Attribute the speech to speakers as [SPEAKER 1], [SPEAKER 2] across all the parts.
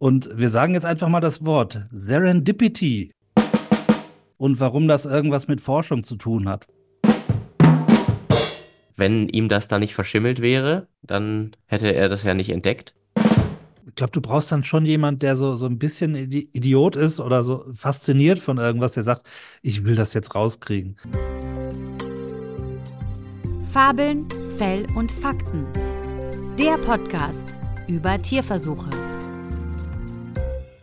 [SPEAKER 1] Und wir sagen jetzt einfach mal das Wort Serendipity und warum das irgendwas mit Forschung zu tun hat.
[SPEAKER 2] Wenn ihm das da nicht verschimmelt wäre, dann hätte er das ja nicht entdeckt.
[SPEAKER 1] Ich glaube, du brauchst dann schon jemand, der so, so ein bisschen Idiot ist oder so fasziniert von irgendwas, der sagt, ich will das jetzt rauskriegen.
[SPEAKER 3] Fabeln, Fell und Fakten. Der Podcast über Tierversuche.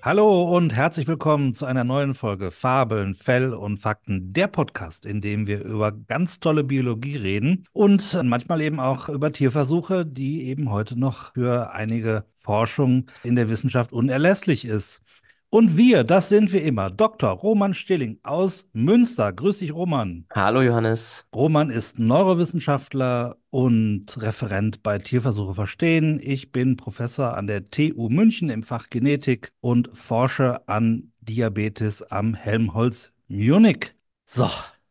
[SPEAKER 1] Hallo und herzlich willkommen zu einer neuen Folge Fabeln, Fell und Fakten, der Podcast, in dem wir über ganz tolle Biologie reden und manchmal eben auch über Tierversuche, die eben heute noch für einige Forschung in der Wissenschaft unerlässlich ist. Und wir, das sind wir immer. Dr. Roman Stilling aus Münster. Grüß dich, Roman.
[SPEAKER 2] Hallo, Johannes.
[SPEAKER 1] Roman ist Neurowissenschaftler und Referent bei Tierversuche verstehen. Ich bin Professor an der TU München im Fach Genetik und forsche an Diabetes am Helmholtz Munich. So,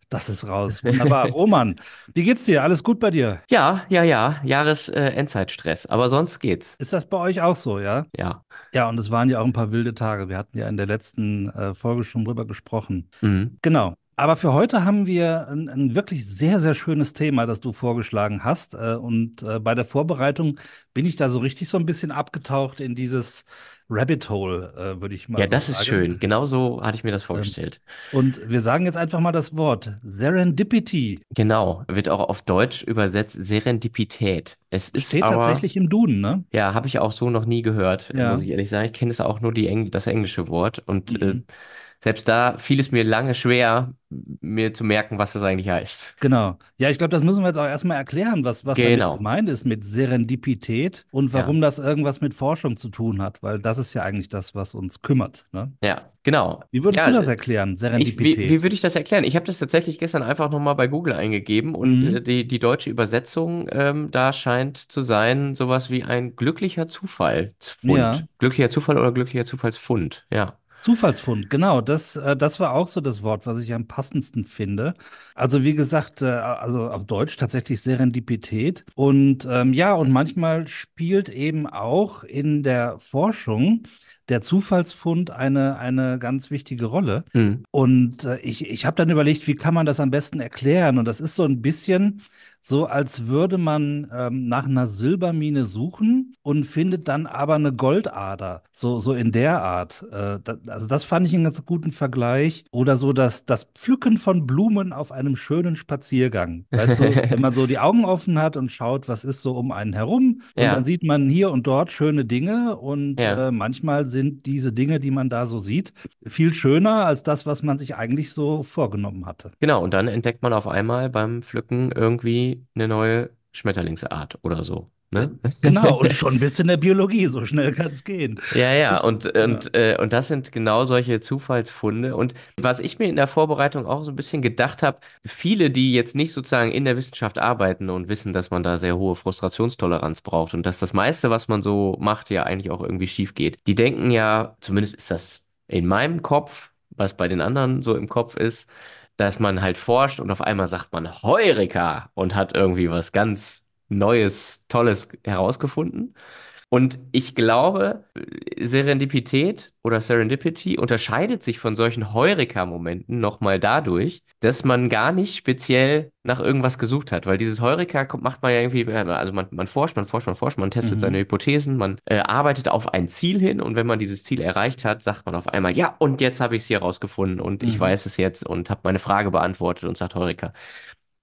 [SPEAKER 1] das ist raus. Wunderbar. Roman, wie geht's dir? Alles gut bei dir?
[SPEAKER 2] Ja, ja, ja. Jahres-Endzeitstress. Äh, Aber sonst geht's.
[SPEAKER 1] Ist das bei euch auch so, ja?
[SPEAKER 2] Ja.
[SPEAKER 1] Ja, und es waren ja auch ein paar wilde Tage. Wir hatten ja in der letzten äh, Folge schon drüber gesprochen.
[SPEAKER 2] Mhm.
[SPEAKER 1] Genau. Aber für heute haben wir ein, ein, wirklich sehr, sehr schönes Thema, das du vorgeschlagen hast. Äh, und äh, bei der Vorbereitung bin ich da so richtig so ein bisschen abgetaucht in dieses Rabbit Hole, äh, würde ich mal
[SPEAKER 2] Ja,
[SPEAKER 1] so
[SPEAKER 2] das ist
[SPEAKER 1] sagen.
[SPEAKER 2] schön. Genau so hatte ich mir das vorgestellt.
[SPEAKER 1] Und wir sagen jetzt einfach mal das Wort Serendipity.
[SPEAKER 2] Genau. Wird auch auf Deutsch übersetzt Serendipität. Es ist
[SPEAKER 1] Steht
[SPEAKER 2] aber,
[SPEAKER 1] tatsächlich im Duden, ne?
[SPEAKER 2] ja, habe ich auch so noch nie gehört,
[SPEAKER 1] Ja.
[SPEAKER 2] muss ich ehrlich sagen. Ich kenne es auch nur die Engl das englische Wort. Und äh,
[SPEAKER 1] Mhm.
[SPEAKER 2] Selbst da fiel es mir lange schwer, mir zu merken, was das eigentlich heißt.
[SPEAKER 1] Genau. Ja, ich glaube, das müssen wir jetzt auch erstmal erklären, was, was
[SPEAKER 2] Genau.
[SPEAKER 1] gemeint ist mit Serendipität und warum das irgendwas mit Forschung zu tun hat, weil das ist ja eigentlich das, was uns kümmert. Ne?
[SPEAKER 2] Ja, genau.
[SPEAKER 1] Wie würdest
[SPEAKER 2] Ja,
[SPEAKER 1] du das erklären,
[SPEAKER 2] Ich,
[SPEAKER 1] Serendipität?
[SPEAKER 2] wie, wie würde ich das erklären? Ich habe das tatsächlich gestern einfach nochmal bei Google eingegeben und
[SPEAKER 1] Mhm.
[SPEAKER 2] äh, die, die deutsche Übersetzung ähm, da scheint zu sein, sowas wie ein glücklicher Zufallsfund.
[SPEAKER 1] Ja.
[SPEAKER 2] Glücklicher Zufall oder glücklicher Zufallsfund, ja.
[SPEAKER 1] Zufallsfund, genau, das, äh, das war auch so das Wort, was ich am passendsten finde. Also wie gesagt, äh, also auf Deutsch tatsächlich Serendipität. Und ähm, ja, und manchmal spielt eben auch in der Forschung der Zufallsfund eine, eine ganz wichtige Rolle.
[SPEAKER 2] Hm.
[SPEAKER 1] Und äh, ich, ich habe dann überlegt, wie kann man das am besten erklären? Und das ist so ein bisschen so, als würde man ähm, nach einer Silbermine suchen und findet dann aber eine Goldader. So, so in der Art. Äh, da, also das fand ich einen ganz guten Vergleich. Oder so das, das Pflücken von Blumen auf einem schönen Spaziergang. Weißt du, wenn man so die Augen offen hat und schaut, was ist so um einen herum. Und
[SPEAKER 2] Ja.
[SPEAKER 1] dann sieht man hier und dort schöne Dinge. Und
[SPEAKER 2] Ja.
[SPEAKER 1] äh, manchmal sind diese Dinge, die man da so sieht, viel schöner als das, was man sich eigentlich so vorgenommen hatte.
[SPEAKER 2] Genau, und dann entdeckt man auf einmal beim Pflücken irgendwie eine neue Schmetterlingsart oder so. Ne?
[SPEAKER 1] Genau, und schon bis in der Biologie, so schnell kann es gehen.
[SPEAKER 2] Ja, ja, und,
[SPEAKER 1] Ja.
[SPEAKER 2] und, äh, und das sind genau solche Zufallsfunde. Und was ich mir in der Vorbereitung auch so ein bisschen gedacht habe, viele, die jetzt nicht sozusagen in der Wissenschaft arbeiten und wissen, dass man da sehr hohe Frustrationstoleranz braucht und dass das meiste, was man so macht, ja eigentlich auch irgendwie schief geht, die denken ja, zumindest ist das in meinem Kopf, was bei den anderen so im Kopf ist, dass man halt forscht und auf einmal sagt man Heureka und hat irgendwie was ganz Neues, Tolles herausgefunden. Und ich glaube, Serendipität oder Serendipity unterscheidet sich von solchen Heureka-Momenten nochmal dadurch, dass man gar nicht speziell nach irgendwas gesucht hat. Weil dieses Heureka macht man ja irgendwie, also man, man forscht, man forscht, man forscht, man testet
[SPEAKER 1] Mhm.
[SPEAKER 2] seine Hypothesen, man äh, arbeitet auf ein Ziel hin und wenn man dieses Ziel erreicht hat, sagt man auf einmal, ja, und jetzt habe ich es hier rausgefunden und ich
[SPEAKER 1] Mhm.
[SPEAKER 2] weiß es jetzt und habe meine Frage beantwortet und sagt Heureka.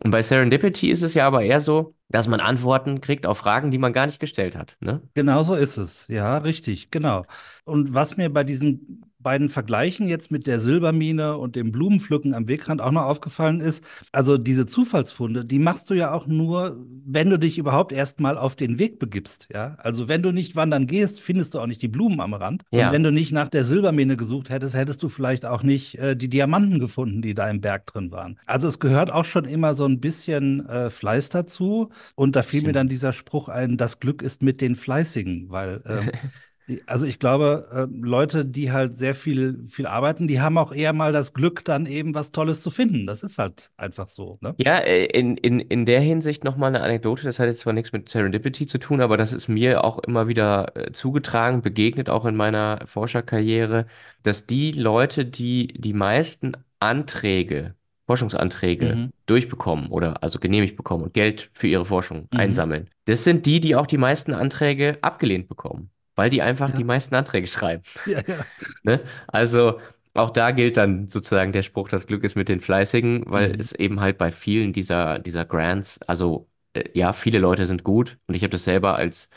[SPEAKER 2] Und bei Serendipity ist es ja aber eher so, dass man Antworten kriegt auf Fragen, die man gar nicht gestellt hat. Ne?
[SPEAKER 1] Genau so ist es. Ja, richtig, genau. Und was mir bei diesen beiden Vergleichen jetzt mit der Silbermine und dem Blumenpflücken am Wegrand auch noch aufgefallen ist, also diese Zufallsfunde, die machst du ja auch nur, wenn du dich überhaupt erstmal auf den Weg begibst, ja? Also wenn du nicht wandern gehst, findest du auch nicht die Blumen am Rand.
[SPEAKER 2] Ja.
[SPEAKER 1] Und wenn du nicht nach der Silbermine gesucht hättest, hättest du vielleicht auch nicht äh, die Diamanten gefunden, die da im Berg drin waren. Also es gehört auch schon immer so ein bisschen äh, Fleiß dazu. Und da fiel mir dann dieser Spruch ein, das Glück ist mit den Fleißigen, weil ähm, Also ich glaube, äh, Leute, die halt sehr viel, viel arbeiten, die haben auch eher mal das Glück, dann eben was Tolles zu finden. Das ist halt einfach so, ne?
[SPEAKER 2] Ja, äh, in, in, in der Hinsicht nochmal eine Anekdote, das hat jetzt zwar nichts mit Serendipity zu tun, aber das ist mir auch immer wieder äh, zugetragen, begegnet auch in meiner Forscherkarriere, dass die Leute, die die meisten Anträge, Forschungsanträge
[SPEAKER 1] Mhm.
[SPEAKER 2] durchbekommen oder also genehmigt bekommen und Geld für ihre Forschung
[SPEAKER 1] Mhm.
[SPEAKER 2] einsammeln, das sind die, die auch die meisten Anträge abgelehnt bekommen, weil die einfach
[SPEAKER 1] Ja.
[SPEAKER 2] die meisten Anträge schreiben.
[SPEAKER 1] Ja, ja.
[SPEAKER 2] Ne? Also auch da gilt dann sozusagen der Spruch, das Glück ist mit den Fleißigen, weil
[SPEAKER 1] Mhm.
[SPEAKER 2] es eben halt bei vielen dieser, dieser Grants, also äh, ja, viele Leute sind gut und ich habe das selber als,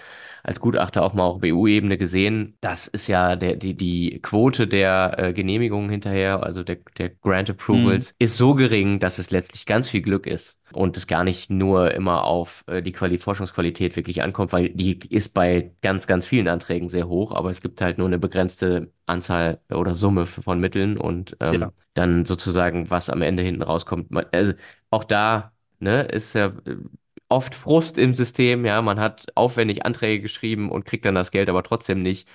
[SPEAKER 2] als Gutachter auch mal auf EU-Ebene gesehen. Das ist ja der, die, die Quote der äh, Genehmigungen hinterher, also der, der Grant Approvals, ist so gering, dass es letztlich ganz viel Glück ist und es gar nicht nur immer auf äh, die Quali Forschungsqualität wirklich ankommt, weil die ist bei ganz, ganz vielen Anträgen sehr hoch, aber es gibt halt nur eine begrenzte Anzahl oder Summe von Mitteln und ähm,
[SPEAKER 1] Ja.
[SPEAKER 2] dann sozusagen, was am Ende hinten rauskommt. Also auch da, ne, ist ja äh, oft Frust im System, ja, man hat aufwendig Anträge geschrieben und kriegt dann das Geld aber trotzdem nicht.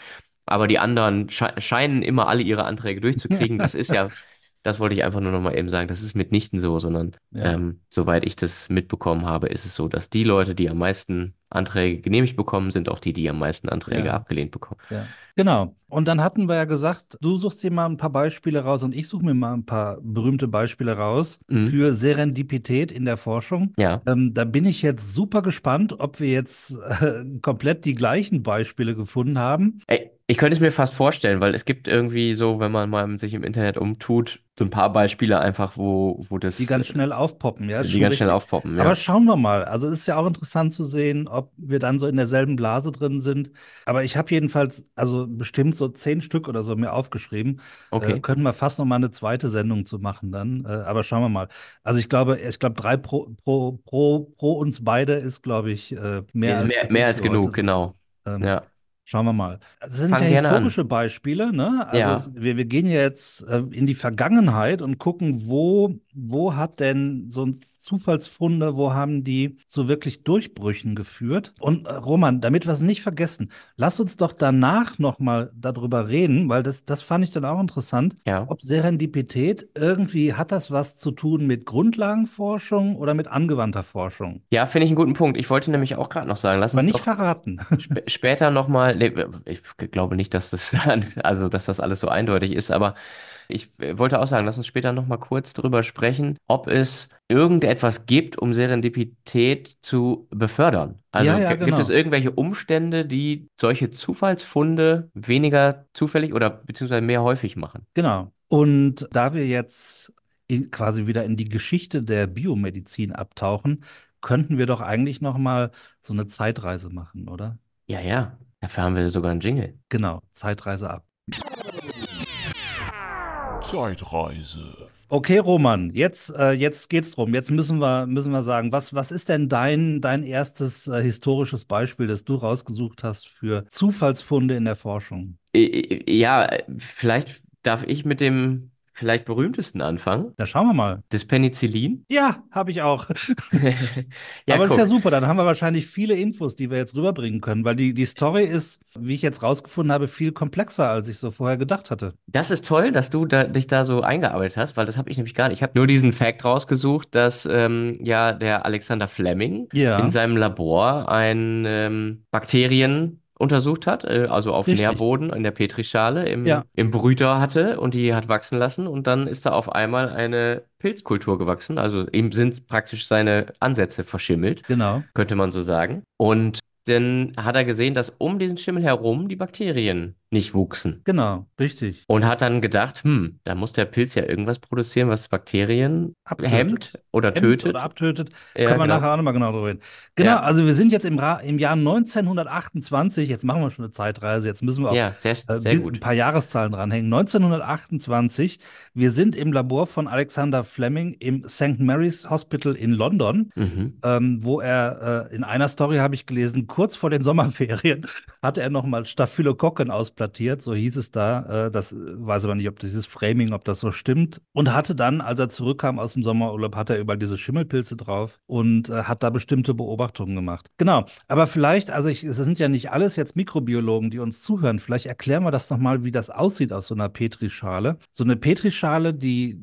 [SPEAKER 2] Aber die anderen sche scheinen immer alle ihre Anträge durchzukriegen. Das ist ja, das wollte ich einfach nur noch mal eben sagen, das ist mitnichten so, sondern
[SPEAKER 1] Ja.
[SPEAKER 2] ähm, soweit ich das mitbekommen habe, ist es so, dass die Leute, die am meisten Anträge genehmigt bekommen, sind auch die, die am meisten Anträge
[SPEAKER 1] Ja.
[SPEAKER 2] abgelehnt bekommen.
[SPEAKER 1] Ja, genau. Und dann hatten wir ja gesagt, du suchst dir mal ein paar Beispiele raus und ich suche mir mal ein paar berühmte Beispiele raus
[SPEAKER 2] Mhm.
[SPEAKER 1] für Serendipität in der Forschung.
[SPEAKER 2] Ja,
[SPEAKER 1] Ähm, da bin ich jetzt super gespannt, ob wir jetzt äh, komplett die gleichen Beispiele gefunden haben.
[SPEAKER 2] Ey, ich könnte es mir fast vorstellen, weil es gibt irgendwie so, wenn man mal sich im Internet umtut, so ein paar Beispiele einfach, wo, wo das,
[SPEAKER 1] Die ganz schnell aufpoppen, ja,
[SPEAKER 2] die ganz schnell aufpoppen. Ja.
[SPEAKER 1] Aber schauen wir mal. Also es ist ja auch interessant zu sehen, ob wir dann so in derselben Blase drin sind. Aber ich habe jedenfalls, also bestimmt so zehn Stück oder so mir aufgeschrieben. Äh,
[SPEAKER 2] Okay.
[SPEAKER 1] könnten wir fast noch mal eine zweite Sendung zu machen dann. Äh, aber schauen wir mal. Also ich glaube, ich glaube, drei pro, pro, pro, pro uns beide ist, glaube ich, äh, mehr als
[SPEAKER 2] mehr,
[SPEAKER 1] genug
[SPEAKER 2] mehr als genug, genau.
[SPEAKER 1] Ähm,
[SPEAKER 2] Ja.
[SPEAKER 1] Schauen wir mal. Es sind
[SPEAKER 2] Fang
[SPEAKER 1] ja
[SPEAKER 2] gerne an.
[SPEAKER 1] historische Beispiele, ne? Also
[SPEAKER 2] Ja.
[SPEAKER 1] es, wir, wir gehen jetzt äh, in die Vergangenheit und gucken, wo, wo hat denn so ein Zufallsfunde, wo haben die zu wirklich Durchbrüchen geführt? Und äh, Roman, damit wir es nicht vergessen, lass uns doch danach nochmal darüber reden, weil das, das fand ich dann auch interessant.
[SPEAKER 2] Ja.
[SPEAKER 1] Ob Serendipität irgendwie hat das was zu tun mit Grundlagenforschung oder mit angewandter Forschung?
[SPEAKER 2] Ja, finde ich einen guten Punkt. Ich wollte nämlich auch gerade noch sagen, lass
[SPEAKER 1] Aber
[SPEAKER 2] uns
[SPEAKER 1] nicht
[SPEAKER 2] doch
[SPEAKER 1] verraten.
[SPEAKER 2] sp später nochmal, nee, ich glaube nicht, dass das, also, dass das alles so eindeutig ist, aber ich wollte auch sagen, lass uns später nochmal kurz drüber sprechen, ob es irgendetwas gibt, um Serendipität zu befördern. Also
[SPEAKER 1] Ja, ja,
[SPEAKER 2] gi- gibt
[SPEAKER 1] genau.
[SPEAKER 2] es irgendwelche Umstände, die solche Zufallsfunde weniger zufällig oder beziehungsweise mehr häufig machen?
[SPEAKER 1] Genau. Und da wir jetzt in, quasi wieder in die Geschichte der Biomedizin abtauchen, könnten wir doch eigentlich noch mal so eine Zeitreise machen, oder?
[SPEAKER 2] Ja, ja, dafür haben wir sogar einen Jingle.
[SPEAKER 1] Genau, Zeitreise ab.
[SPEAKER 4] Zeitreise.
[SPEAKER 1] Okay, Roman, jetzt, äh, jetzt geht's drum. Jetzt müssen wir, müssen wir sagen, was, was ist denn dein, dein erstes äh, historisches Beispiel, das du rausgesucht hast für Zufallsfunde in der Forschung?
[SPEAKER 2] Ja, vielleicht darf ich mit dem vielleicht berühmtesten anfangen.
[SPEAKER 1] Da schauen wir mal.
[SPEAKER 2] Das Penicillin.
[SPEAKER 1] Ja, habe ich auch.
[SPEAKER 2] Ja,
[SPEAKER 1] Aber das ist ja
[SPEAKER 2] guck.
[SPEAKER 1] super, dann haben wir wahrscheinlich viele Infos, die wir jetzt rüberbringen können, weil die, die Story ist, wie ich jetzt rausgefunden habe, viel komplexer, als ich so vorher gedacht hatte.
[SPEAKER 2] Das ist toll, dass du da, dich da so eingearbeitet hast, weil das habe ich nämlich gar nicht. Ich habe nur diesen Fact rausgesucht, dass ähm, ja der Alexander Fleming
[SPEAKER 1] Ja.
[SPEAKER 2] in seinem Labor ein ähm, Bakterien untersucht hat, äh, also auf
[SPEAKER 1] Richtig.
[SPEAKER 2] Nährboden in der Petrischale im,
[SPEAKER 1] Ja.
[SPEAKER 2] im Brüter hatte und die hat wachsen lassen und dann ist da auf einmal eine Pilzkultur gewachsen. Also ihm sind praktisch seine Ansätze verschimmelt.
[SPEAKER 1] Genau.
[SPEAKER 2] könnte man so sagen. Und dann hat er gesehen, dass um diesen Schimmel herum die Bakterien nicht wuchsen.
[SPEAKER 1] Genau, richtig.
[SPEAKER 2] Und hat dann gedacht, hm, da muss der Pilz ja irgendwas produzieren, was Bakterien
[SPEAKER 1] Abtötet.
[SPEAKER 2] hemmt oder
[SPEAKER 1] Hemmt
[SPEAKER 2] tötet.
[SPEAKER 1] oder abtötet.
[SPEAKER 2] Ja,
[SPEAKER 1] Können wir
[SPEAKER 2] genau.
[SPEAKER 1] nachher auch nochmal genau drüber reden. Genau,
[SPEAKER 2] Ja.
[SPEAKER 1] also wir sind jetzt im, Ra im Jahr 1928, jetzt machen wir schon eine Zeitreise, jetzt müssen wir auch
[SPEAKER 2] Ja, sehr,
[SPEAKER 1] äh,
[SPEAKER 2] sehr gut.
[SPEAKER 1] ein paar Jahreszahlen dranhängen. 1928, wir sind im Labor von Alexander Fleming im St. Mary's Hospital in London.
[SPEAKER 2] Mhm.
[SPEAKER 1] ähm, wo er äh, in einer Story habe ich gelesen, kurz vor den Sommerferien hatte er nochmal Staphylokokken exploitiert, so hieß es da. Äh, das weiß aber nicht, ob dieses Framing, ob das so stimmt. Und hatte dann, als er zurückkam aus dem Sommerurlaub, hat er überall diese Schimmelpilze drauf und äh, hat da bestimmte Beobachtungen gemacht. Genau. Aber vielleicht, also ich, es sind ja nicht alles jetzt Mikrobiologen, die uns zuhören. Vielleicht erklären wir das nochmal, wie das aussieht aus so einer Petrischale. So eine Petrischale, die,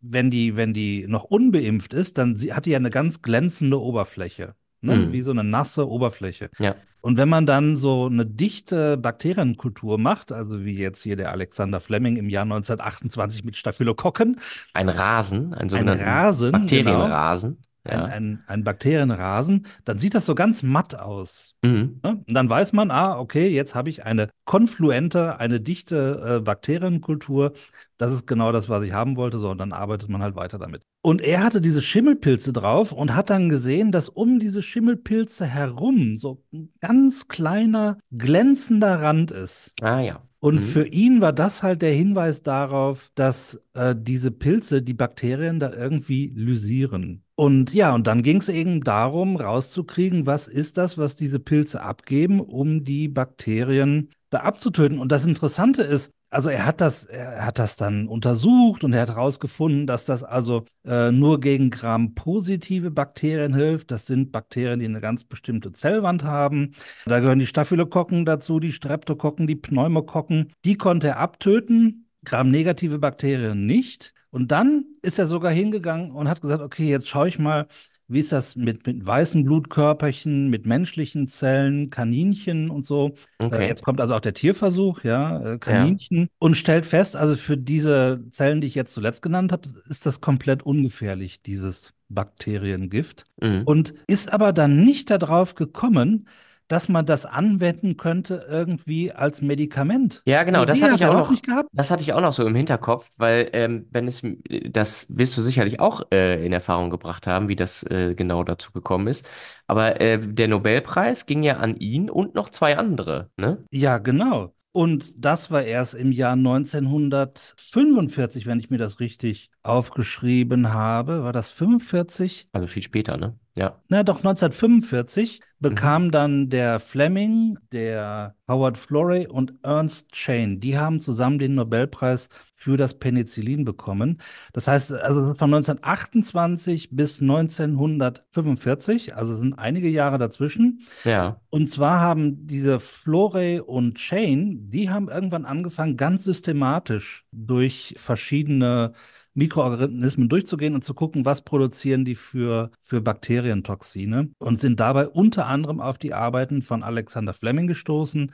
[SPEAKER 1] wenn die, wenn die noch unbeimpft ist, dann hat die ja eine ganz glänzende Oberfläche. Ne?
[SPEAKER 2] Mhm.
[SPEAKER 1] Wie so eine nasse Oberfläche.
[SPEAKER 2] Ja.
[SPEAKER 1] Und wenn man dann so eine dichte Bakterienkultur macht, also wie jetzt hier der Alexander Fleming im Jahr 1928 mit Staphylokokken,
[SPEAKER 2] Ein Rasen, ein
[SPEAKER 1] Rasen, genau,
[SPEAKER 2] Bakterienrasen.
[SPEAKER 1] ein,
[SPEAKER 2] Ja.
[SPEAKER 1] ein, ein Bakterienrasen, dann sieht das so ganz matt aus.
[SPEAKER 2] Mhm.
[SPEAKER 1] Ne? Und dann weiß man, ah, okay, jetzt habe ich eine konfluente, eine dichte äh, Bakterienkultur. Das ist genau das, was ich haben wollte. So, und dann arbeitet man halt weiter damit. Und er hatte diese Schimmelpilze drauf und hat dann gesehen, dass um diese Schimmelpilze herum so ein ganz kleiner, glänzender Rand ist.
[SPEAKER 2] Ah ja.
[SPEAKER 1] Und
[SPEAKER 2] Mhm.
[SPEAKER 1] für ihn war das halt der Hinweis darauf, dass äh, diese Pilze die Bakterien da irgendwie lysieren. Und ja, und dann ging es eben darum, rauszukriegen, was ist das, was diese Pilze abgeben, um die Bakterien da abzutöten. Und das Interessante ist, also er hat das, er hat das dann untersucht und er hat herausgefunden, dass das also äh, nur gegen Gram-positive Bakterien hilft. Das sind Bakterien, die eine ganz bestimmte Zellwand haben. Da gehören die Staphylokokken dazu, die Streptokokken, die Pneumokokken. Die konnte er abtöten, Gram-negative Bakterien nicht. Und dann ist er sogar hingegangen und hat gesagt, okay, jetzt schaue ich mal, wie ist das mit, mit weißen Blutkörperchen, mit menschlichen Zellen, Kaninchen und so. Äh,
[SPEAKER 2] Okay.
[SPEAKER 1] jetzt kommt also auch der Tierversuch, ja, äh, Kaninchen, und stellt fest, also für diese Zellen, die ich jetzt zuletzt genannt habe, ist das komplett ungefährlich, dieses Bakteriengift.
[SPEAKER 2] Mhm.
[SPEAKER 1] Und ist aber dann nicht darauf gekommen, dass man das anwenden könnte irgendwie als Medikament.
[SPEAKER 2] Ja, genau, das hatte
[SPEAKER 1] hat
[SPEAKER 2] ich auch
[SPEAKER 1] auch
[SPEAKER 2] noch.
[SPEAKER 1] nicht gehabt.
[SPEAKER 2] Das hatte ich auch noch so im Hinterkopf, weil ähm, wenn es, das wirst du sicherlich auch äh, in Erfahrung gebracht haben, wie das äh, genau dazu gekommen ist. Aber äh, der Nobelpreis ging ja an ihn und noch zwei andere, ne?
[SPEAKER 1] Ja, genau. Und das war erst im Jahr 1945, wenn ich mir das richtig aufgeschrieben habe. War das 45?
[SPEAKER 2] Also viel später, ne? Ja.
[SPEAKER 1] Na doch, 1945 bekam dann der Fleming, der Howard Florey und Ernst Chain, die haben zusammen den Nobelpreis für das Penicillin bekommen. Das heißt, also von 1928 bis 1945, also sind einige Jahre dazwischen.
[SPEAKER 2] Ja.
[SPEAKER 1] Und zwar haben diese Florey und Chain, die haben irgendwann angefangen, ganz systematisch durch verschiedene Mikroorganismen durchzugehen und zu gucken, was produzieren die für, für Bakterientoxine und sind dabei unter anderem auf die Arbeiten von Alexander Fleming gestoßen.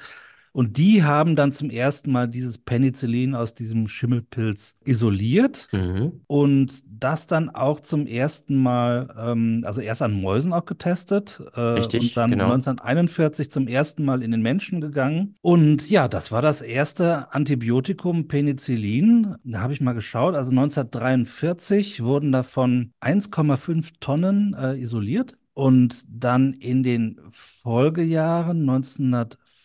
[SPEAKER 1] Und die haben dann zum ersten Mal dieses Penicillin aus diesem Schimmelpilz isoliert
[SPEAKER 2] Mhm.
[SPEAKER 1] und das dann auch zum ersten Mal, ähm, also erst an Mäusen auch getestet äh,
[SPEAKER 2] Richtig,
[SPEAKER 1] und dann
[SPEAKER 2] genau.
[SPEAKER 1] 1941 zum ersten Mal in den Menschen gegangen. Und ja, das war das erste Antibiotikum Penicillin. Da habe ich mal geschaut, also 1943 wurden davon 1,5 Tonnen äh, isoliert. Und dann in den Folgejahren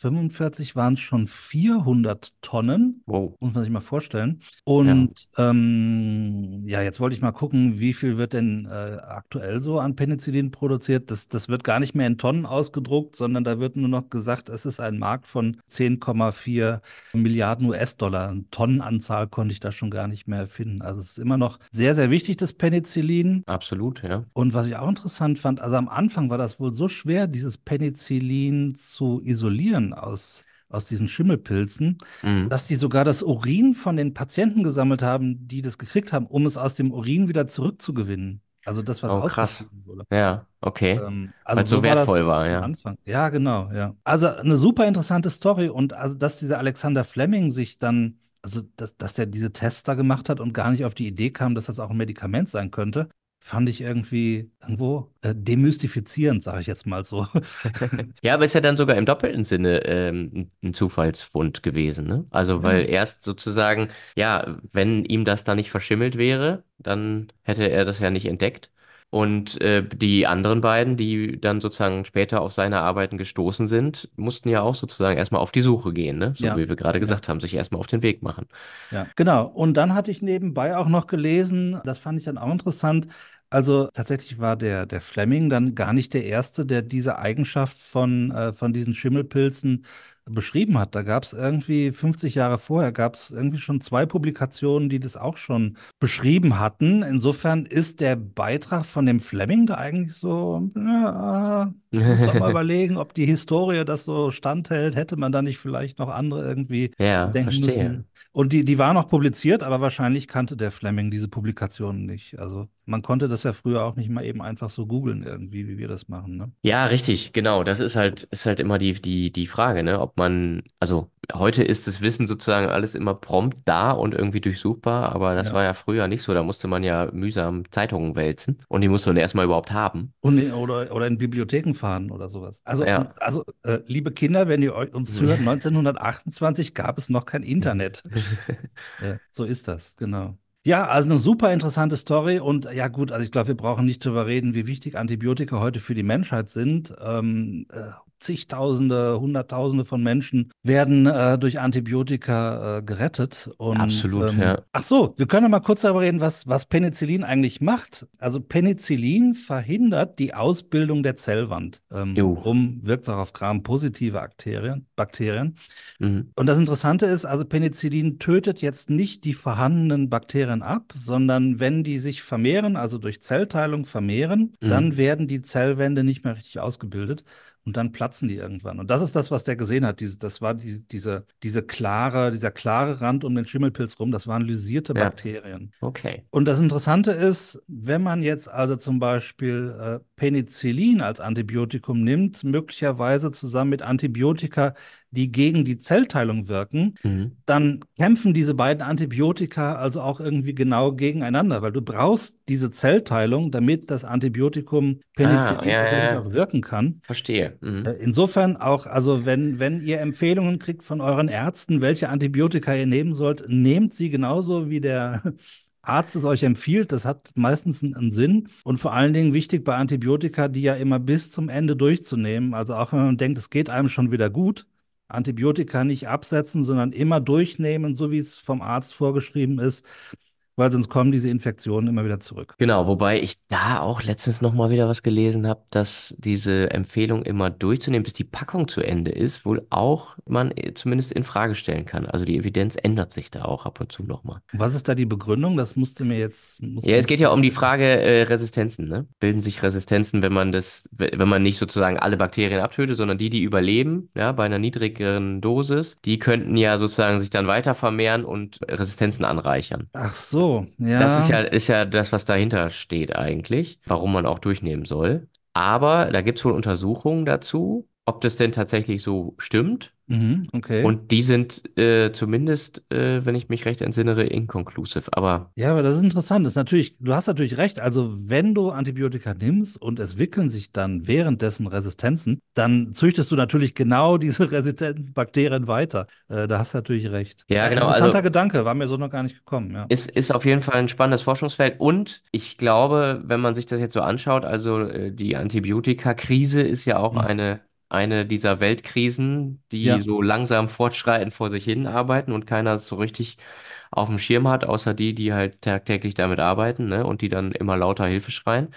[SPEAKER 1] 1945 waren es schon 400 Tonnen.
[SPEAKER 2] Wow.
[SPEAKER 1] Muss man sich mal vorstellen. Und ähm, ja, jetzt wollte ich mal gucken, wie viel wird denn äh, aktuell so an Penicillin produziert. Das, das wird gar nicht mehr in Tonnen ausgedruckt, sondern da wird nur noch gesagt, es ist ein Markt von 10,4 Milliarden US-Dollar. Eine Tonnenanzahl konnte ich da schon gar nicht mehr finden. Also es ist immer noch sehr, sehr wichtig, das Penicillin.
[SPEAKER 2] Absolut, ja.
[SPEAKER 1] Und was ich auch interessant fand, also am Anfang war das wohl so schwer, dieses Penicillin zu isolieren aus, aus diesen Schimmelpilzen,
[SPEAKER 2] Mhm.
[SPEAKER 1] dass die sogar das Urin von den Patienten gesammelt haben, die das gekriegt haben, um es aus dem Urin wieder zurückzugewinnen. Also das, was
[SPEAKER 2] Oh, krass.
[SPEAKER 1] wurde.
[SPEAKER 2] Ja, okay.
[SPEAKER 1] Ähm,
[SPEAKER 2] Weil's so
[SPEAKER 1] war das
[SPEAKER 2] wertvoll war,
[SPEAKER 1] am
[SPEAKER 2] ja.
[SPEAKER 1] Anfang. Ja, genau, ja. Also eine super interessante Story und also, dass dieser Alexander Fleming sich dann, also dass, dass der diese Tests da gemacht hat und gar nicht auf die Idee kam, dass das auch ein Medikament sein könnte, fand ich irgendwie irgendwo äh, demystifizierend, sage ich jetzt mal so.
[SPEAKER 2] Ja, aber ist ja dann sogar im doppelten Sinne ähm, ein- Zufallsfund gewesen, ne? Also, weil erst sozusagen, ja, wenn ihm das da nicht verschimmelt wäre, dann hätte er das ja nicht entdeckt. Und äh, die anderen beiden, die dann sozusagen später auf seine Arbeiten gestoßen sind, mussten ja auch sozusagen erstmal auf die Suche gehen, ne? So
[SPEAKER 1] Ja.
[SPEAKER 2] wie wir gerade
[SPEAKER 1] Ja.
[SPEAKER 2] gesagt haben, sich erstmal auf den Weg machen.
[SPEAKER 1] Ja, genau. Und dann hatte ich nebenbei auch noch gelesen, das fand ich dann auch interessant. Also tatsächlich war der, der Fleming dann gar nicht der Erste, der diese Eigenschaft von, äh, von diesen Schimmelpilzen beschrieben hat. Da gab es irgendwie 50 Jahre vorher, gab es irgendwie schon zwei Publikationen, die das auch schon beschrieben hatten. Insofern ist der Beitrag von dem Fleming da eigentlich so, ja, muss man mal überlegen, ob die Historie das so standhält. Hätte man da nicht vielleicht noch andere irgendwie
[SPEAKER 2] Ja,
[SPEAKER 1] denken
[SPEAKER 2] verstehe.
[SPEAKER 1] müssen? Und die, die war noch publiziert, aber wahrscheinlich kannte der Fleming diese Publikationen nicht. Also man konnte das ja früher auch nicht mal eben einfach so googeln irgendwie, wie wir das machen, ne?
[SPEAKER 2] Ja, richtig, genau. Das ist halt, ist halt immer die, die, die Frage, ne? Ob man, also heute ist das Wissen sozusagen alles immer prompt da und irgendwie durchsuchbar, aber das
[SPEAKER 1] Ja.
[SPEAKER 2] war ja früher nicht so. Da musste man ja mühsam Zeitungen wälzen und die musste man erstmal überhaupt haben.
[SPEAKER 1] Und, oder, oder in Bibliotheken fahren oder sowas. Also,
[SPEAKER 2] Ja.
[SPEAKER 1] also äh, liebe Kinder, wenn ihr uns zuhört, 1928 gab es noch kein Internet. Ja, so ist das, genau. Ja, also eine super interessante Story und ja gut, also ich glaube, wir brauchen nicht drüber reden, wie wichtig Antibiotika heute für die Menschheit sind. Ähm, äh, zigtausende, hunderttausende von Menschen werden äh, durch Antibiotika äh, gerettet. Und,
[SPEAKER 2] Absolut,
[SPEAKER 1] ähm,
[SPEAKER 2] ja.
[SPEAKER 1] Ach so, wir können ja mal kurz darüber reden, was, was Penicillin eigentlich macht. Also Penicillin verhindert die Ausbildung der Zellwand, ähm,
[SPEAKER 2] Jo.
[SPEAKER 1] um wirkt auch auf Gram-positive Bakterien. Bakterien.
[SPEAKER 2] Mhm.
[SPEAKER 1] Und das Interessante ist, also Penicillin tötet jetzt nicht die vorhandenen Bakterien ab, sondern wenn die sich vermehren, also durch Zellteilung vermehren,
[SPEAKER 2] Mhm.
[SPEAKER 1] dann werden die Zellwände nicht mehr richtig ausgebildet und dann platzen die irgendwann. Und das ist das, was der gesehen hat. Diese, das war die, diese, diese klare, dieser klare Rand um den Schimmelpilz rum, das waren lysierte
[SPEAKER 2] Ja.
[SPEAKER 1] Bakterien.
[SPEAKER 2] Okay.
[SPEAKER 1] Und das Interessante ist, wenn man jetzt also zum Beispiel äh, Penicillin als Antibiotikum nimmt, möglicherweise zusammen mit Antibiotika, die gegen die Zellteilung wirken,
[SPEAKER 2] Mhm.
[SPEAKER 1] dann kämpfen diese beiden Antibiotika also auch irgendwie genau gegeneinander, weil du brauchst diese Zellteilung, damit das Antibiotikum Penicillin
[SPEAKER 2] Ah, ja,
[SPEAKER 1] tatsächlich
[SPEAKER 2] ja.
[SPEAKER 1] auch wirken kann.
[SPEAKER 2] Verstehe. Mhm.
[SPEAKER 1] Äh, Insofern auch, also wenn, wenn ihr Empfehlungen kriegt von euren Ärzten, welche Antibiotika ihr nehmen sollt, nehmt sie genauso wie der Arzt es euch empfiehlt. Das hat meistens einen, Sinn. Und vor allen Dingen wichtig bei Antibiotika, die ja immer bis zum Ende durchzunehmen. Also auch wenn man denkt, es geht einem schon wieder gut. Antibiotika nicht absetzen, sondern immer durchnehmen, so wie es vom Arzt vorgeschrieben ist, weil sonst kommen diese Infektionen immer wieder zurück.
[SPEAKER 2] Genau, wobei ich da auch letztens noch mal wieder was gelesen habe, dass diese Empfehlung immer durchzunehmen, bis die Packung zu Ende ist, wohl auch man äh, zumindest in Frage stellen kann. Also die Evidenz ändert sich da auch ab und zu noch mal.
[SPEAKER 1] Was ist da die Begründung? Das musste mir jetzt.
[SPEAKER 2] Ja, es geht ja um die Frage äh, Resistenzen, ne? Bilden sich Resistenzen, wenn man das, wenn man nicht sozusagen alle Bakterien abtötet, sondern die, die überleben, ja, bei einer niedrigeren Dosis, die könnten ja sozusagen sich dann weiter vermehren und Resistenzen anreichern.
[SPEAKER 1] Ach so, ja.
[SPEAKER 2] Das ist ja, ist ja das, was dahinter steht eigentlich, warum man auch durchnehmen soll. Aber da gibt es wohl Untersuchungen dazu, ob das denn tatsächlich so stimmt.
[SPEAKER 1] Mhm, okay.
[SPEAKER 2] Und die sind äh, zumindest, äh, wenn ich mich recht entsinnere, inconclusive. Aber
[SPEAKER 1] ja, aber das ist interessant. Das ist natürlich, du hast natürlich recht. Also, wenn du Antibiotika nimmst und es wickeln sich dann währenddessen Resistenzen, dann züchtest du natürlich genau diese resistenten Bakterien weiter. Äh, da hast du natürlich recht.
[SPEAKER 2] Ja, genau,
[SPEAKER 1] Interessanter
[SPEAKER 2] also-
[SPEAKER 1] Gedanke, war mir so noch gar nicht gekommen. Ja.
[SPEAKER 2] ist, ist auf jeden Fall ein spannendes Forschungsfeld. Und ich glaube, wenn man sich das jetzt so anschaut, also äh, die Antibiotika-Krise ist ja auch
[SPEAKER 1] Mhm.
[SPEAKER 2] eine, eine dieser Weltkrisen, die
[SPEAKER 1] Ja.
[SPEAKER 2] so langsam fortschreitend vor sich hin arbeiten und keiner es so richtig auf dem Schirm hat, außer die, die halt tagtäglich damit arbeiten, ne, und die dann immer lauter Hilfe schreien.